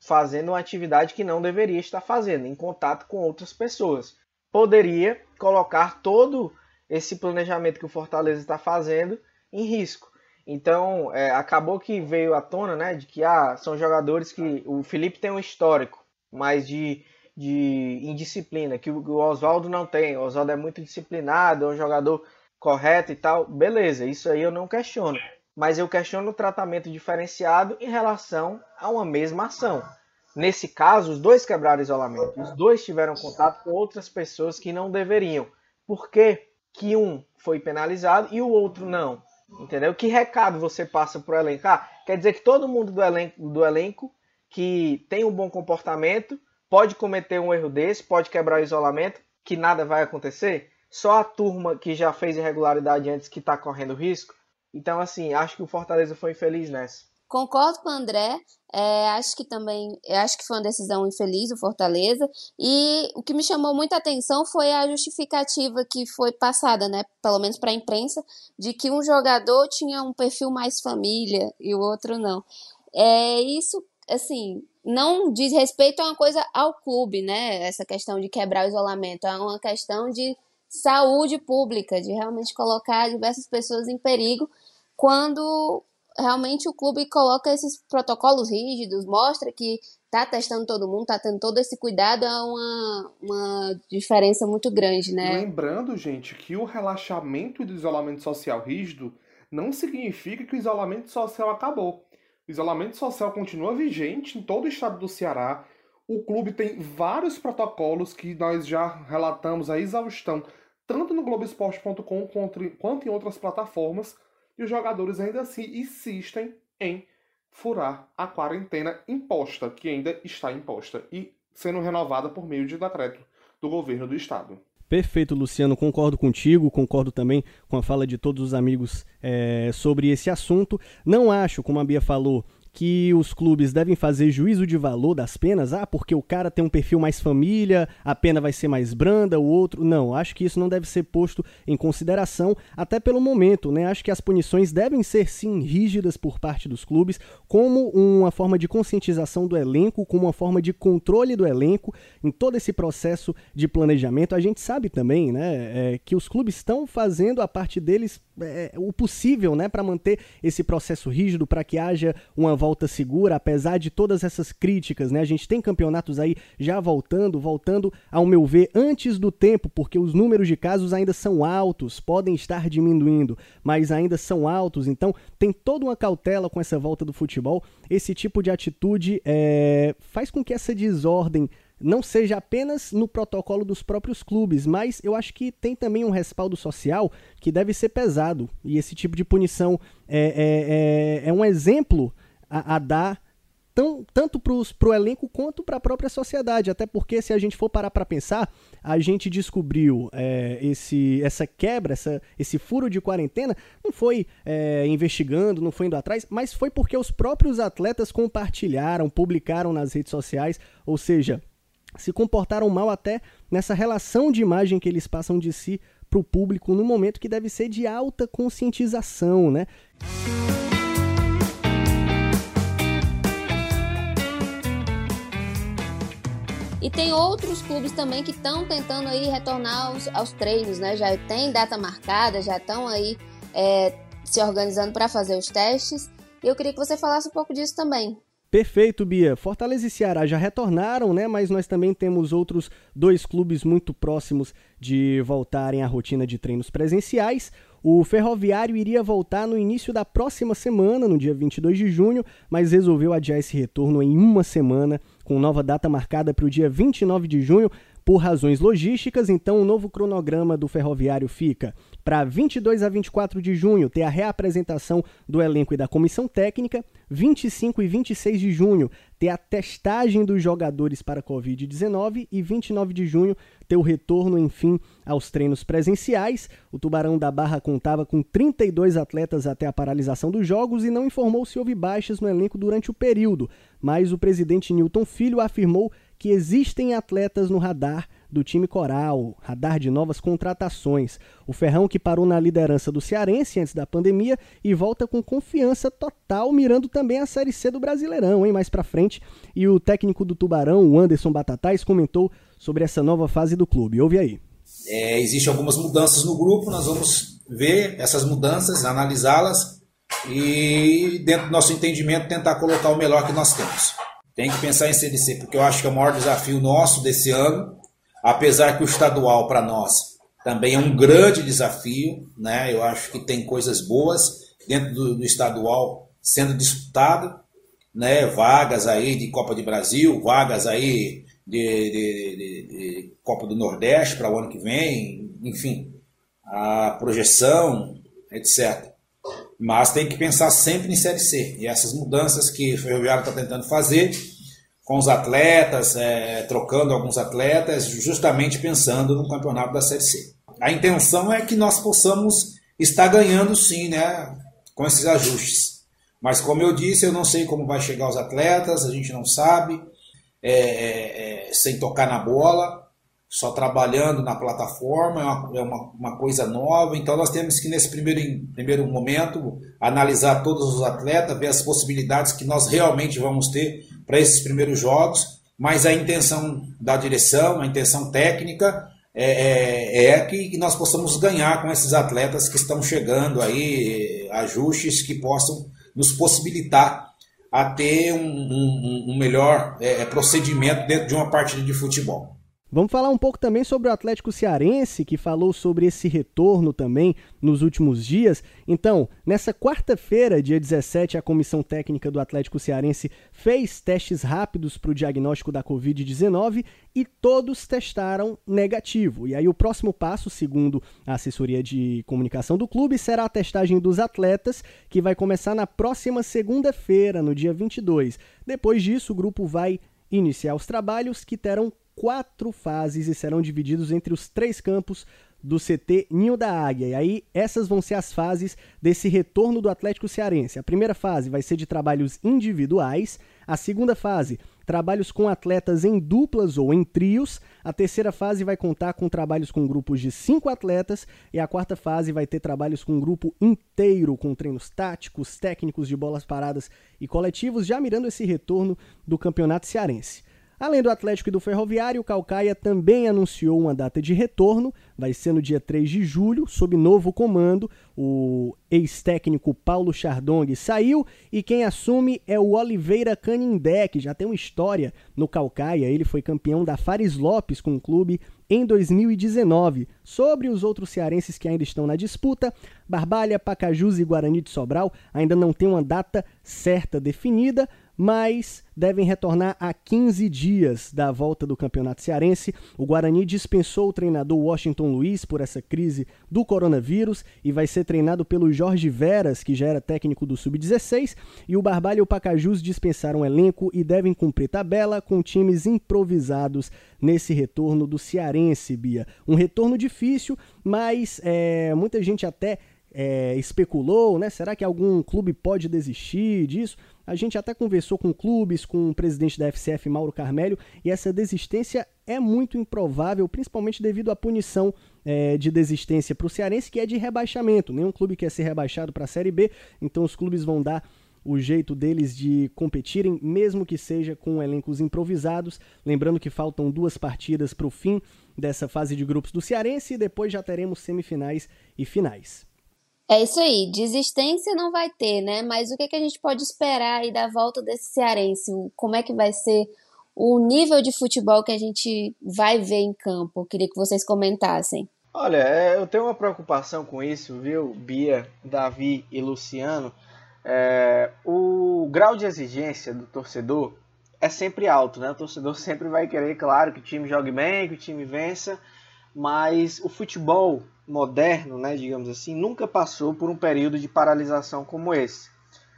fazendo uma atividade que não deveria estar fazendo, em contato com outras pessoas. Poderia colocar todo esse planejamento que o Fortaleza está fazendo em risco. Então, é, acabou que veio à tona, né, de que ah, são jogadores que o Felipe tem um histórico, mas de de indisciplina, que o Oswaldo não tem. O Oswaldo é muito disciplinado, é um jogador correto e tal. Beleza, isso aí eu não questiono. Mas eu questiono o tratamento diferenciado em relação a uma mesma ação. Nesse caso, os dois quebraram isolamento. Os dois tiveram contato com outras pessoas que não deveriam. Por que, que um foi penalizado e o outro não? Entendeu? Que recado você passa para o elenco? Ah, quer dizer que todo mundo do elenco, do elenco que tem um bom comportamento pode cometer um erro desse, pode quebrar o isolamento, que nada vai acontecer. Só a turma que já fez irregularidade antes que está correndo risco. Então, assim, acho que o Fortaleza foi infeliz nessa. Concordo com o André. É, acho que também, acho que foi uma decisão infeliz o Fortaleza. E o que me chamou muita atenção foi a justificativa que foi passada, né, pelo menos para a imprensa, de que um jogador tinha um perfil mais família e o outro não. É isso, assim, não diz respeito a uma coisa ao clube, né? Essa questão de quebrar o isolamento, é uma questão de saúde pública, de realmente colocar diversas pessoas em perigo quando realmente o clube coloca esses protocolos rígidos, mostra que tá testando todo mundo, tá tendo todo esse cuidado, é uma, uma diferença muito grande, né? Lembrando, gente, que o relaxamento do isolamento social rígido não significa que o isolamento social acabou. O isolamento social continua vigente em todo o estado do Ceará. O clube tem vários protocolos que nós já relatamos a exaustão, tanto no Globoesporte.com quanto em outras plataformas, e os jogadores ainda assim insistem em furar a quarentena imposta, que ainda está imposta e sendo renovada por meio de decreto do governo do estado. Perfeito, Luciano. Concordo contigo, concordo também com a fala de todos os amigos é, sobre esse assunto. Não acho, como a Bia falou, que os clubes devem fazer juízo de valor das penas, ah, porque o cara tem um perfil mais família, a pena vai ser mais branda, o outro. Não, acho que isso não deve ser posto em consideração, até pelo momento, né? Acho que as punições devem ser sim rígidas por parte dos clubes, como uma forma de conscientização do elenco, como uma forma de controle do elenco em todo esse processo de planejamento. A gente sabe também, né, é, que os clubes estão fazendo a parte deles é, o possível, né, para manter esse processo rígido, para que haja uma volta segura, apesar de todas essas críticas, né? A gente tem campeonatos aí já voltando, voltando, ao meu ver, antes do tempo, porque os números de casos ainda são altos, podem estar diminuindo, mas ainda são altos, então tem toda uma cautela com essa volta do futebol. Esse tipo de atitude é, faz com que essa desordem não seja apenas no protocolo dos próprios clubes, mas eu acho que tem também um respaldo social que deve ser pesado. E esse tipo de punição é, é, é, é um exemplo a, a dar tão, tanto para o elenco quanto para a própria sociedade. Até porque, se a gente for parar para pensar, a gente descobriu é, esse, essa quebra, essa, esse furo de quarentena, não foi é, investigando, não foi indo atrás, mas foi porque os próprios atletas compartilharam, publicaram nas redes sociais, ou seja, se comportaram mal até nessa relação de imagem que eles passam de si para o público no momento que deve ser de alta conscientização, né? E tem outros clubes também que estão tentando aí retornar aos, aos, treinos, né? Já tem data marcada, já estão aí é, se organizando para fazer os testes. E eu queria que você falasse um pouco disso também. Perfeito, Bia. Fortaleza e Ceará já retornaram, né? Mas nós também temos outros dois clubes muito próximos de voltarem à rotina de treinos presenciais. O Ferroviário iria voltar no início da próxima semana, no dia 22 de junho, mas resolveu adiar esse retorno em uma semana, com nova data marcada para o dia 29 de junho, por razões logísticas, então o novo cronograma do Ferroviário fica para 22 a 24 de junho ter a reapresentação do elenco e da comissão técnica, 25 e 26 de junho ter a testagem dos jogadores para Covid-19 e 29 de junho ter o retorno, enfim, aos treinos presenciais. O Tubarão da Barra contava com 32 atletas até a paralisação dos jogos e não informou se houve baixas no elenco durante o período, mas o presidente Newton Filho afirmou que existem atletas no radar do time coral, radar de novas contratações. O Ferrão que parou na liderança do Cearense antes da pandemia e volta com confiança total, mirando também a Série C do Brasileirão, hein, mais pra frente. E o técnico do Tubarão, o Anderson Batatais, comentou sobre essa nova fase do clube. Ouve aí. É, Existem algumas mudanças no grupo, nós vamos ver essas mudanças, analisá-las e, dentro do nosso entendimento, tentar colocar o melhor que nós temos. Tem que pensar em CDC, porque eu acho que é o maior desafio nosso desse ano, apesar que o estadual para nós também é um grande desafio, né? Eu acho que tem coisas boas dentro do, do estadual sendo disputado, né? Vagas aí de Copa de Brasil, vagas aí de, de, de, de Copa do Nordeste para o ano que vem, enfim, a projeção, etc. Mas tem que pensar sempre em Série C. E essas mudanças que o Ferroviário está tentando fazer com os atletas, é, trocando alguns atletas, justamente pensando no campeonato da Série C. A intenção é que nós possamos estar ganhando sim, né, com esses ajustes. Mas como eu disse, eu não sei como vai chegar os atletas, a gente não sabe, é, é, é sem tocar na bola só trabalhando na plataforma, é uma, é uma, uma, coisa nova, então nós temos que, nesse primeiro, primeiro momento, analisar todos os atletas, ver as possibilidades que nós realmente vamos ter para esses primeiros jogos, mas a intenção da direção, a intenção técnica é, é, é que nós possamos ganhar com esses atletas que estão chegando aí, ajustes que possam nos possibilitar a ter um, um, um melhor é, procedimento dentro de uma partida de futebol. Vamos falar um pouco também sobre o Atlético Cearense, que falou sobre esse retorno também nos últimos dias. Então, nessa quarta-feira, dia 17, a comissão técnica do Atlético Cearense fez testes rápidos para o diagnóstico da Covid-19 e todos testaram negativo. E aí, o próximo passo, segundo a assessoria de comunicação do clube, será a testagem dos atletas, que vai começar na próxima segunda-feira, no dia 22. Depois disso, o grupo vai iniciar os trabalhos que terão quatro fases e serão divididos entre os três campos do CT Ninho da Águia. E aí, essas vão ser as fases desse retorno do Atlético Cearense. A primeira fase vai ser de trabalhos individuais. A segunda fase, trabalhos com atletas em duplas ou em trios. A terceira fase vai contar com trabalhos com grupos de cinco atletas. E a quarta fase vai ter trabalhos com um grupo inteiro, com treinos táticos, técnicos de bolas paradas e coletivos, já mirando esse retorno do Campeonato Cearense. Além do Atlético e do Ferroviário, o Calcaia também anunciou uma data de retorno, vai ser no dia 3 de julho, sob novo comando. O ex-técnico Paulo Chardong saiu e quem assume é o Oliveira Canindé, que já tem uma história no Calcaia. Ele foi campeão da Fares Lopes com o clube em 2019. Sobre os outros cearenses que ainda estão na disputa, Barbalha, Pacajus e Guarani de Sobral ainda não tem uma data certa definida, mas devem retornar a 15 dias da volta do Campeonato Cearense. O Guarani dispensou o treinador Washington Luiz por essa crise do coronavírus e vai ser treinado pelo Jorge Veras, que já era técnico do Sub-16, e o Barbalho e o Pacajus dispensaram o elenco e devem cumprir tabela com times improvisados nesse retorno do Cearense, Bia. Um retorno difícil, mas é, muita gente até é, especulou, né? Será que algum clube pode desistir disso? A gente até conversou com clubes, com o presidente da FCF, Mauro Carmelho, e essa desistência é muito improvável, principalmente devido à punição é, de desistência para o Cearense, que é de rebaixamento. Nenhum clube quer ser rebaixado para a Série B, então os clubes vão dar o jeito deles de competirem, mesmo que seja com elencos improvisados. Lembrando que faltam duas partidas para o fim dessa fase de grupos do Cearense e depois já teremos semifinais e finais. É isso aí, desistência não vai ter, né? Mas o que, que a gente pode esperar aí da volta desse cearense? Como é que vai ser o nível de futebol que a gente vai ver em campo? Eu queria que vocês comentassem. Olha, é, eu tenho uma preocupação com isso, viu, Bia, Davi e Luciano. É, o grau de exigência do torcedor é sempre alto, né? O torcedor sempre vai querer, claro, que o time jogue bem, que o time vença, mas o futebol moderno, né, digamos assim, nunca passou por um período de paralisação como esse.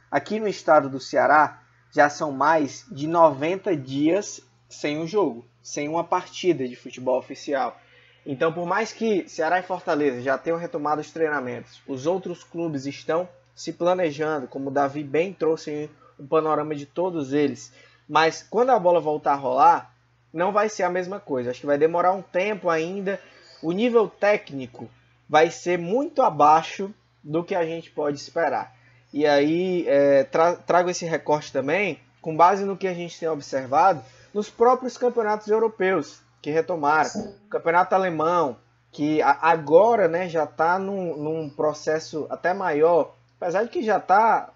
Aqui no estado do Ceará já são mais de 90 dias sem um jogo, sem uma partida de futebol oficial. Então, por mais que Ceará e Fortaleza já tenham retomado os treinamentos, os outros clubes estão se planejando, como o Davi bem trouxe um panorama de todos eles. Mas quando a bola voltar a rolar, não vai ser a mesma coisa. Acho que vai demorar um tempo ainda. O nível técnico vai ser muito abaixo do que a gente pode esperar. E aí é, tra trago esse recorte também com base no que a gente tem observado nos próprios campeonatos europeus que retomaram. O campeonato alemão, que agora né, já está num, num, processo até maior, apesar de que já está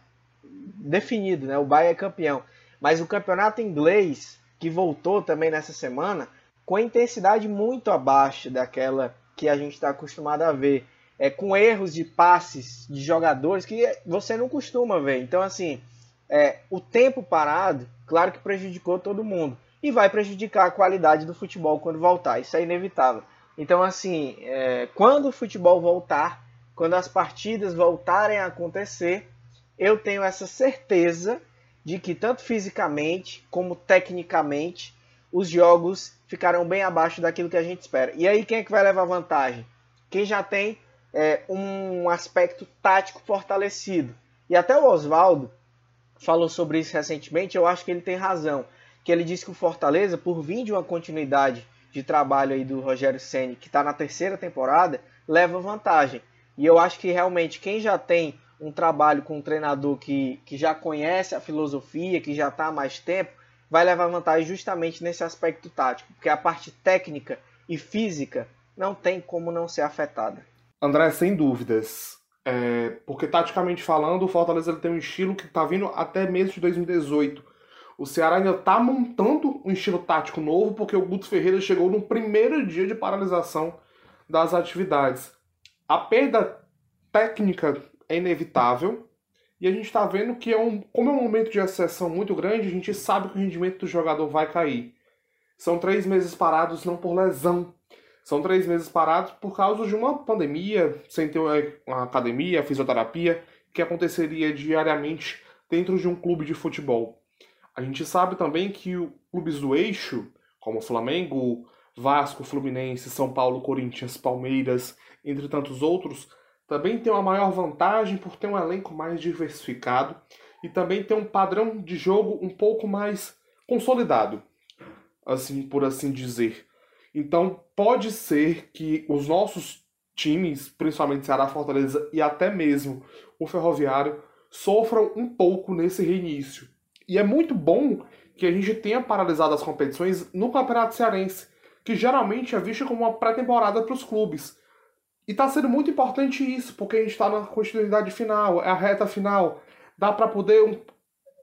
definido, né, o Bayern é campeão. Mas o campeonato inglês, que voltou também nessa semana, com intensidade muito abaixo daquela que a gente está acostumado a ver. É, com erros de passes de jogadores que você não costuma ver. Então, assim, é, o tempo parado, claro que prejudicou todo mundo. E vai prejudicar a qualidade do futebol quando voltar. Isso é inevitável. Então, assim, é, quando o futebol voltar, quando as partidas voltarem a acontecer, eu tenho essa certeza de que, tanto fisicamente como tecnicamente, os jogos ficarão bem abaixo daquilo que a gente espera. E aí quem é que vai levar vantagem? Quem já tem é, um aspecto tático fortalecido. E até o Oswaldo falou sobre isso recentemente, eu acho que ele tem razão. Que ele disse que o Fortaleza, por vir de uma continuidade de trabalho aí do Rogério Ceni, que está na terceira temporada, leva vantagem. E eu acho que realmente quem já tem um trabalho com um treinador que, que já conhece a filosofia, que já está há mais tempo, vai levar vantagem justamente nesse aspecto tático, porque a parte técnica e física não tem como não ser afetada. André, sem dúvidas. É, porque taticamente falando, o Fortaleza ele tem um estilo que está vindo até mesmo de 2018. O Ceará ainda está montando um estilo tático novo, porque o Guto Ferreira chegou no primeiro dia de paralisação das atividades. A perda técnica é inevitável, e a gente está vendo que, é um, como é um momento de exceção muito grande, a gente sabe que o rendimento do jogador vai cair. São três meses parados não por lesão. São três meses parados por causa de uma pandemia, sem ter uma academia, fisioterapia, que aconteceria diariamente dentro de um clube de futebol. A gente sabe também que clubes do eixo, como Flamengo, Vasco, Fluminense, São Paulo, Corinthians, Palmeiras, entre tantos outros, também tem uma maior vantagem por ter um elenco mais diversificado e também ter um padrão de jogo um pouco mais consolidado, assim por assim dizer. Então pode ser que os nossos times, principalmente Ceará, Fortaleza e até mesmo o Ferroviário, sofram um pouco nesse reinício. E é muito bom que a gente tenha paralisado as competições no Campeonato Cearense, que geralmente é visto como uma pré-temporada para os clubes. E está sendo muito importante isso, porque a gente está na continuidade final, é a reta final. Dá para poder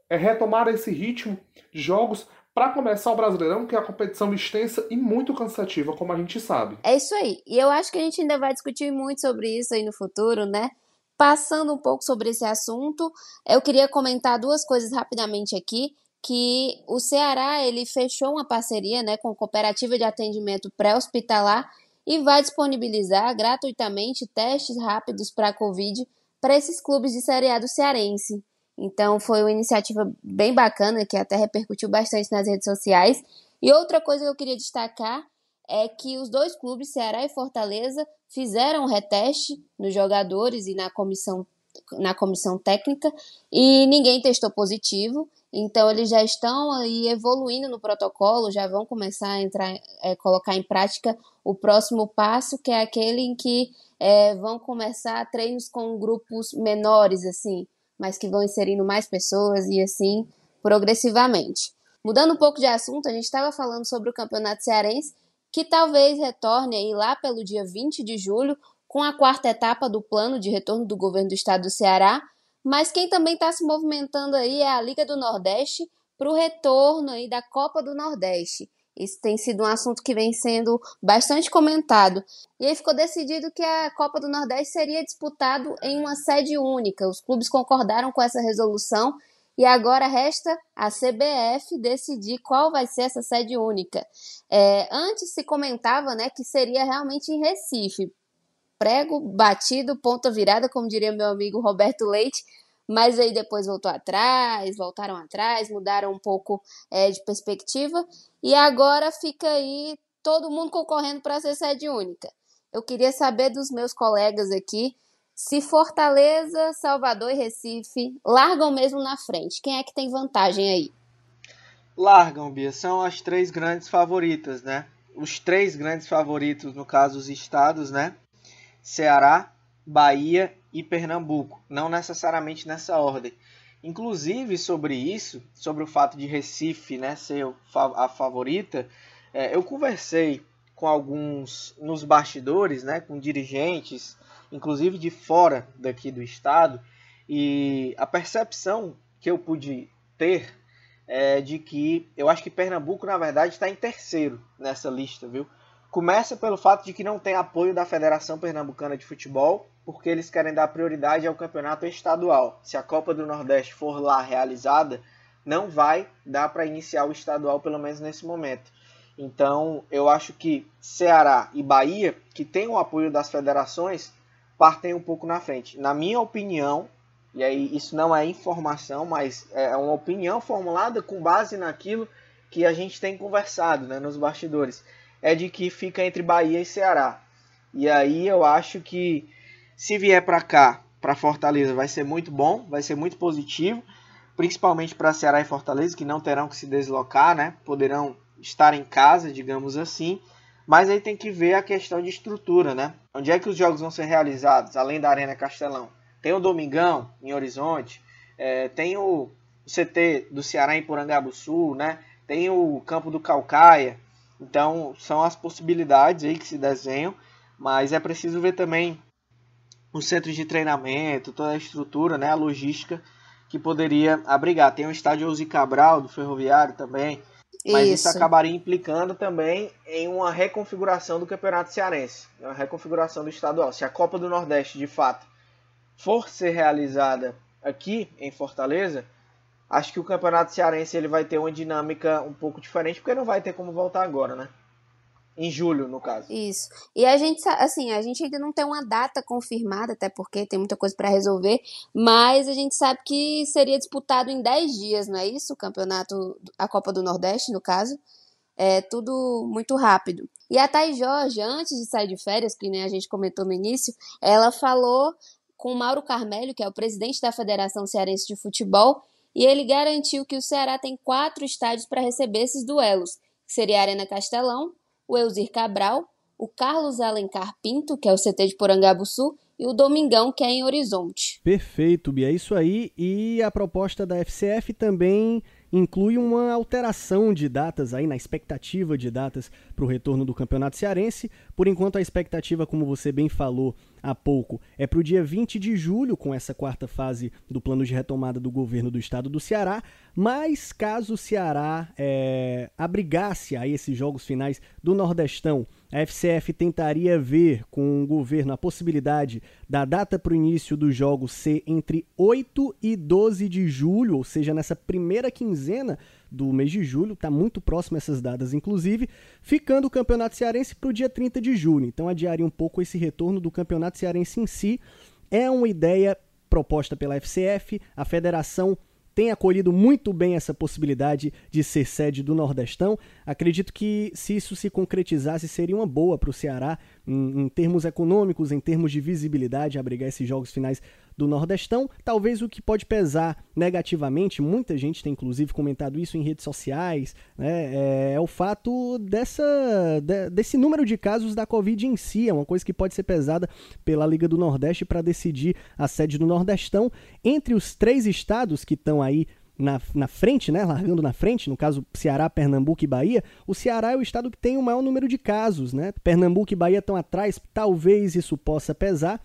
é, retomar esse ritmo de jogos para começar o Brasileirão, que é a competição extensa e muito cansativa, como a gente sabe. É isso aí. E eu acho que a gente ainda vai discutir muito sobre isso aí no futuro, né? Passando um pouco sobre esse assunto, eu queria comentar duas coisas rapidamente aqui, que o Ceará ele fechou uma parceria né, com Cooperativa de Atendimento Pré-Hospitalar e vai disponibilizar gratuitamente testes rápidos para a Covid para esses clubes de Série A do Cearense. Então foi uma iniciativa bem bacana que até repercutiu bastante nas redes sociais. E outra coisa que eu queria destacar é que os dois clubes, Ceará e Fortaleza, fizeram um reteste nos jogadores e na comissão, na comissão técnica e ninguém testou positivo. Então eles já estão aí evoluindo no protocolo, já vão começar a entrar, é, colocar em prática o próximo passo, que é aquele em que é, vão começar treinos com grupos menores, assim, mas que vão inserindo mais pessoas e assim progressivamente. Mudando um pouco de assunto, a gente estava falando sobre o Campeonato Cearense, que talvez retorne aí lá pelo dia 20 de julho, com a quarta etapa do plano de retorno do governo do estado do Ceará, mas quem também está se movimentando aí é a Liga do Nordeste para o retorno aí da Copa do Nordeste. Isso tem sido um assunto que vem sendo bastante comentado. E aí ficou decidido que a Copa do Nordeste seria disputado em uma sede única. Os clubes concordaram com essa resolução e agora resta a CBF decidir qual vai ser essa sede única. É, antes se comentava né, que seria realmente em Recife. Prego, batido, ponta virada, como diria meu amigo Roberto Leite, mas aí depois voltou atrás, voltaram atrás, mudaram um pouco é, de perspectiva, e agora fica aí todo mundo concorrendo para ser sede única. Eu queria saber dos meus colegas aqui se Fortaleza, Salvador e Recife largam mesmo na frente. Quem é que tem vantagem aí? Largam, Bia. São as três grandes favoritas, né? Os três grandes favoritos, no caso, os estados, né? Ceará, Bahia e Pernambuco. Não necessariamente nessa ordem. Inclusive, sobre isso, sobre o fato de Recife né, ser a favorita, é, eu conversei com alguns nos bastidores, né, com dirigentes inclusive de fora daqui do estado, e a percepção que eu pude ter é de que eu acho que Pernambuco, na verdade, está em terceiro nessa lista, viu? Começa pelo fato de que não tem apoio da Federação Pernambucana de Futebol, porque eles querem dar prioridade ao campeonato estadual. Se a Copa do Nordeste for lá realizada, não vai dar para iniciar o estadual, pelo menos nesse momento. Então, eu acho que Ceará e Bahia, que têm o apoio das federações, partem um pouco na frente. Na minha opinião, e aí isso não é informação, mas é uma opinião formulada com base naquilo que a gente tem conversado né, nos bastidores, é de que fica entre Bahia e Ceará. E aí eu acho que se vier para cá, para Fortaleza, vai ser muito bom, vai ser muito positivo, principalmente para Ceará e Fortaleza, que não terão que se deslocar, né? Poderão estar em casa, digamos assim. Mas aí tem que ver a questão de estrutura, né? Onde é que os jogos vão ser realizados, além da Arena Castelão? Tem o Domingão, em Horizonte, é, tem o CT do Ceará em Porangabuçu, né? Tem o Campo do Calcaia. Então, são as possibilidades aí que se desenham, mas é preciso ver também os centros de treinamento, toda a estrutura, né, a logística que poderia abrigar. Tem o estádio Uzi Cabral do Ferroviário também, mas isso. isso. acabaria implicando também em uma reconfiguração do Campeonato Cearense, uma reconfiguração do estadual. Se a Copa do Nordeste, de fato, for ser realizada aqui em Fortaleza, acho que o Campeonato Cearense ele vai ter uma dinâmica um pouco diferente, porque não vai ter como voltar agora, né? Em julho, no caso. Isso. E a gente, assim, a gente ainda não tem uma data confirmada, até porque tem muita coisa para resolver, mas a gente sabe que seria disputado em 10 dias, não é isso? O campeonato, a Copa do Nordeste, no caso. É tudo muito rápido. E a Thay Jorge, antes de sair de férias, que nem a gente comentou no início, ela falou com o Mauro Carmelho, que é o presidente da Federação Cearense de Futebol, e ele garantiu que o Ceará tem quatro estádios para receber esses duelos, que seria a Arena Castelão, o Elzir Cabral, o Carlos Alencar Pinto, que é o CT de Porangabuçu, e o Domingão, que é em Horizonte. Perfeito, Bia. É isso aí. E a proposta da FCF também inclui uma alteração de datas aí, na expectativa de datas para o retorno do Campeonato Cearense. Por enquanto, a expectativa, como você bem falou, há pouco, é para o dia 20 de julho, com essa quarta fase do plano de retomada do governo do estado do Ceará. Mas caso o Ceará é, abrigasse a esses jogos finais do Nordestão, a FCF tentaria ver com o governo a possibilidade da data para o início dos jogos ser entre 8 e 12 de julho, ou seja, nessa primeira quinzena do mês de julho, está muito próximo essas datas, inclusive, ficando o Campeonato Cearense para o dia 30 de julho. Então adiaria um pouco esse retorno do Campeonato Cearense em si. É uma ideia proposta pela FCF, a federação tem acolhido muito bem essa possibilidade de ser sede do Nordestão. Acredito que se isso se concretizasse, seria uma boa para o Ceará, em, em, termos econômicos, em termos de visibilidade, abrigar esses jogos finais do Nordestão. Talvez o que pode pesar negativamente, muita gente tem inclusive comentado isso em redes sociais, né, é, é, o fato dessa, de, desse número de casos da Covid em si. É uma coisa que pode ser pesada pela Liga do Nordeste para decidir a sede do Nordestão. Entre os três estados que estão aí na, na frente, né, largando na frente, no caso Ceará, Pernambuco e Bahia, o Ceará é o estado que tem o maior número de casos, né? Pernambuco e Bahia estão atrás, talvez isso possa pesar,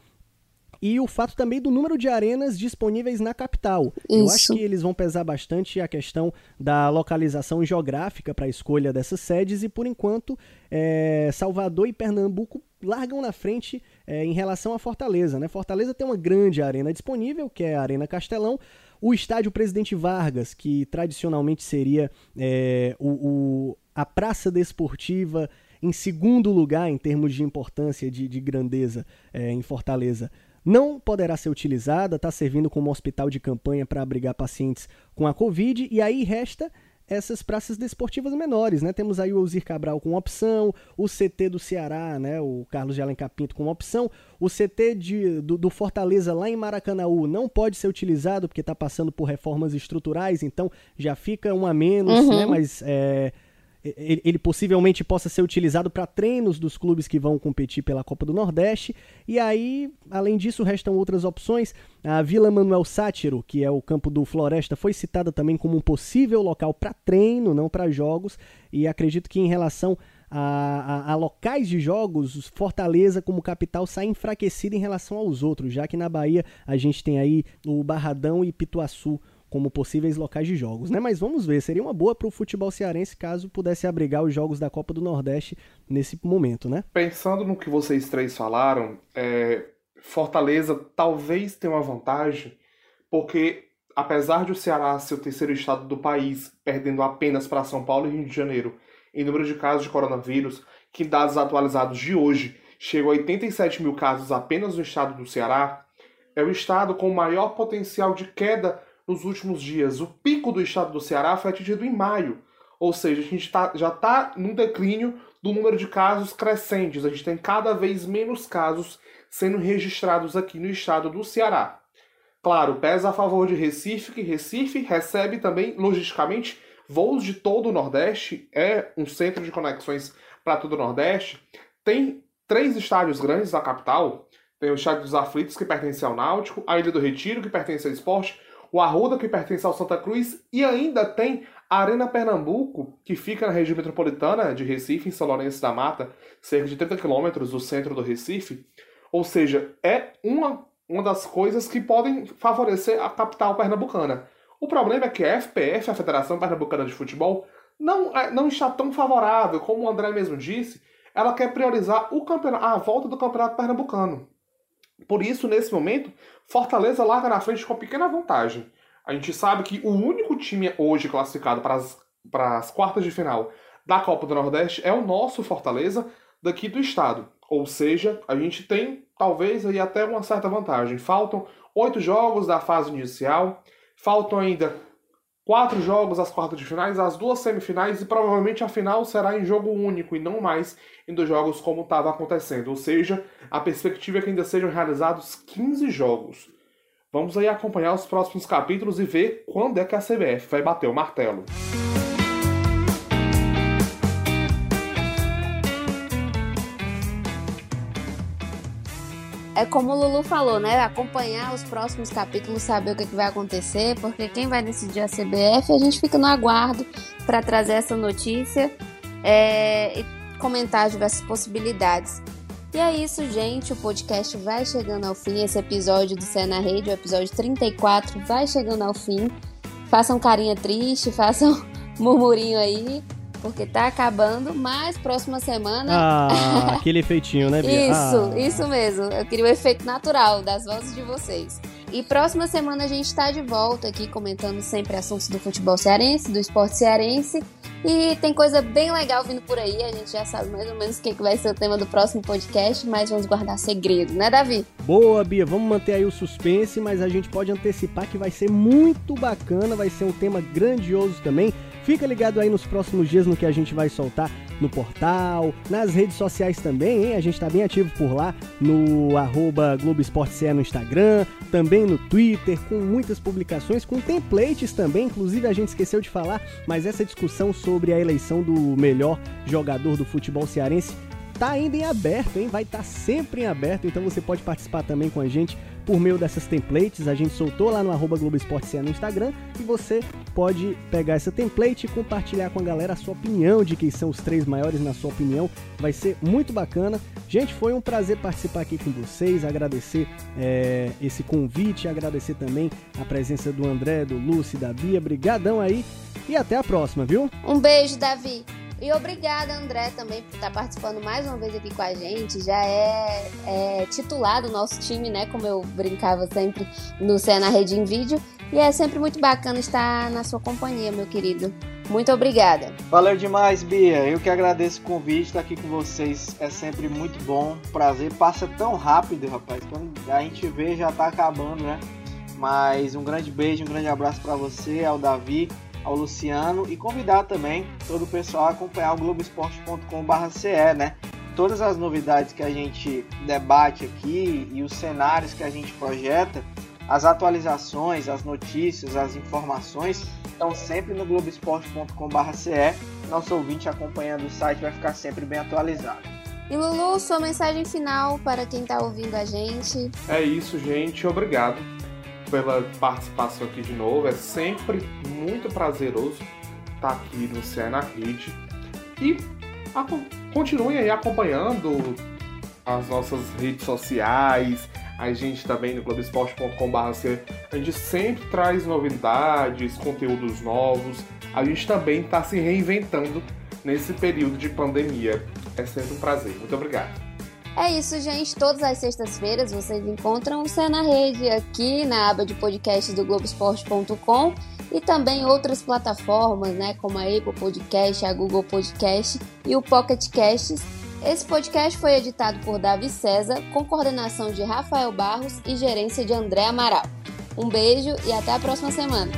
e o fato também do número de arenas disponíveis na capital. Isso. Eu acho que eles vão pesar bastante a questão da localização geográfica para a escolha dessas sedes e, por enquanto, é, Salvador e Pernambuco largam na frente é, em relação a Fortaleza. Né? Fortaleza tem uma grande arena disponível, que é a Arena Castelão. O estádio Presidente Vargas, que tradicionalmente seria é, o, o, a praça desportiva em segundo lugar em termos de importância, de, de grandeza em Fortaleza, não poderá ser utilizada, está servindo como hospital de campanha para abrigar pacientes com a Covid, e aí resta essas praças desportivas menores, né? Temos aí o Elzir Cabral com opção, o CT do Ceará, né? O Carlos de Alencar Pinto com opção, o CT de, do, do Fortaleza lá em Maracanãú não pode ser utilizado porque está passando por reformas estruturais, então já fica um a menos, uhum. né? Mas é, ele, ele possivelmente possa ser utilizado para treinos dos clubes que vão competir pela Copa do Nordeste. E aí, além disso, restam outras opções. A Vila Manuel Sátiro, que é o campo do Floresta, foi citada também como um possível local para treino, não para jogos. E acredito que em relação a, a, a, locais de jogos, Fortaleza como capital sai enfraquecida em relação aos outros, já que na Bahia a gente tem aí o Barradão e Pituaçu como possíveis locais de jogos, né? Mas vamos ver, seria uma boa para o futebol cearense caso pudesse abrigar os jogos da Copa do Nordeste nesse momento, né? Pensando no que vocês três falaram, é, Fortaleza talvez tenha uma vantagem, porque apesar de o Ceará ser o terceiro estado do país, perdendo apenas para São Paulo e Rio de Janeiro em número de casos de coronavírus, que dados atualizados de hoje chegam a 87 mil casos apenas no estado do Ceará, é o estado com maior potencial de queda nos últimos dias. O pico do estado do Ceará foi atingido em maio, ou seja, a gente tá, já está num declínio do número de casos crescentes. A gente tem cada vez menos casos sendo registrados aqui no estado do Ceará. Claro, pesa a favor de Recife, que Recife recebe também, logisticamente, voos de todo o Nordeste, é um centro de conexões para todo o Nordeste. Tem três estádios grandes da capital. Tem o Estádio dos Aflitos, que pertence ao Náutico, a Ilha do Retiro, que pertence ao Esporte, o Arruda, que pertence ao Santa Cruz, e ainda tem a Arena Pernambuco, que fica na região metropolitana de Recife, em São Lourenço da Mata, cerca de 30 quilômetros do centro do Recife. Ou seja, é uma, uma das coisas que podem favorecer a capital pernambucana. O problema é que a FPF, a Federação Pernambucana de Futebol, não, é, não está tão favorável, como o André mesmo disse, ela quer priorizar o campeonato, a volta do campeonato pernambucano. Por isso, nesse momento, Fortaleza larga na frente com pequena vantagem. A gente sabe que o único time hoje classificado para as, para as quartas de final da Copa do Nordeste é o nosso Fortaleza daqui do estado. Ou seja, a gente tem talvez aí até uma certa vantagem. Faltam oito jogos da fase inicial, faltam ainda quatro jogos às quartas de finais, as duas semifinais e provavelmente a final será em jogo único e não mais em dois jogos como estava acontecendo. Ou seja, a perspectiva é que ainda sejam realizados 15 jogos. Vamos aí acompanhar os próximos capítulos e ver quando é que a CBF vai bater o martelo. É como o Lulu falou, né? Acompanhar os próximos capítulos, saber o que, que vai acontecer, porque quem vai decidir a CBF, a gente fica no aguardo para trazer essa notícia é, e comentar diversas possibilidades. E é isso, gente. O podcast vai chegando ao fim. Esse episódio do Cé na Rede, o episódio 34, vai chegando ao fim. Façam carinha triste, façam murmurinho aí, porque tá acabando, mas próxima semana. Ah, aquele efeitinho, né, Bia? Isso, Ah. isso mesmo. Eu queria o efeito natural das vozes de vocês. E próxima semana a gente está de volta aqui comentando sempre assuntos do futebol cearense, do esporte cearense. E tem coisa bem legal vindo por aí. A gente já sabe mais ou menos o que que vai ser o tema do próximo podcast, mas vamos guardar segredo, né, Davi? Boa, Bia. Vamos manter aí o suspense, mas a gente pode antecipar que vai ser muito bacana, vai ser um tema grandioso também. Fica ligado aí nos próximos dias no que a gente vai soltar no portal, nas redes sociais também, hein? A gente tá bem ativo por lá, no arroba Globo no Instagram, também no Twitter, com muitas publicações, com templates também, inclusive a gente esqueceu de falar, mas essa discussão sobre a eleição do melhor jogador do futebol cearense tá ainda em aberto, hein? Vai estar sempre em aberto, então você pode participar também com a gente por meio dessas templates. A gente soltou lá no arroba Globo Esporte no Instagram e você pode pegar essa template e compartilhar com a galera a sua opinião de quem são os três maiores na sua opinião. Vai ser muito bacana. Gente, foi um prazer participar aqui com vocês, agradecer é, esse convite, agradecer também a presença do André, do Lúcio, da Bia. Brigadão aí e até a próxima, viu? Um beijo, Davi. E obrigada, André, também por estar participando mais uma vez aqui com a gente. Já é, é titular do nosso time, né? Como eu brincava sempre no Cé na Rede em Vídeo. E é sempre muito bacana estar na sua companhia, meu querido. Muito obrigada. Valeu demais, Bia. Eu que agradeço o convite, estar aqui com vocês é sempre muito bom. Prazer passa tão rápido, rapaz. Quando a gente vê, já tá acabando, né? Mas um grande beijo, um grande abraço para você, ao Davi, ao Luciano e convidar também todo o pessoal a acompanhar o Globoesporte.com/ce, né? Todas as novidades que a gente debate aqui e os cenários que a gente projeta, as atualizações, as notícias, as informações estão sempre no Globoesporte.com/ce. Nosso ouvinte acompanhando o site vai ficar sempre bem atualizado. E Lulu, sua mensagem final para quem está ouvindo a gente. É isso, gente. Obrigado pela participação aqui de novo. É sempre muito prazeroso estar aqui no CE na Rede. E continuem aí acompanhando as nossas redes sociais. A gente também no Globoesporte.com.br. A gente sempre traz novidades, conteúdos novos. A gente também está se reinventando nesse período de pandemia. É sempre um prazer. Muito obrigado. É isso, gente. Todas as sextas-feiras vocês encontram o Cé na Rede aqui na aba de podcasts do Globoesporte.com e também outras plataformas, né, como a Apple Podcast, a Google Podcast e o Pocket Casts. Esse podcast foi editado por Davi César, com coordenação de Rafael Barros e gerência de André Amaral. Um beijo e até a próxima semana.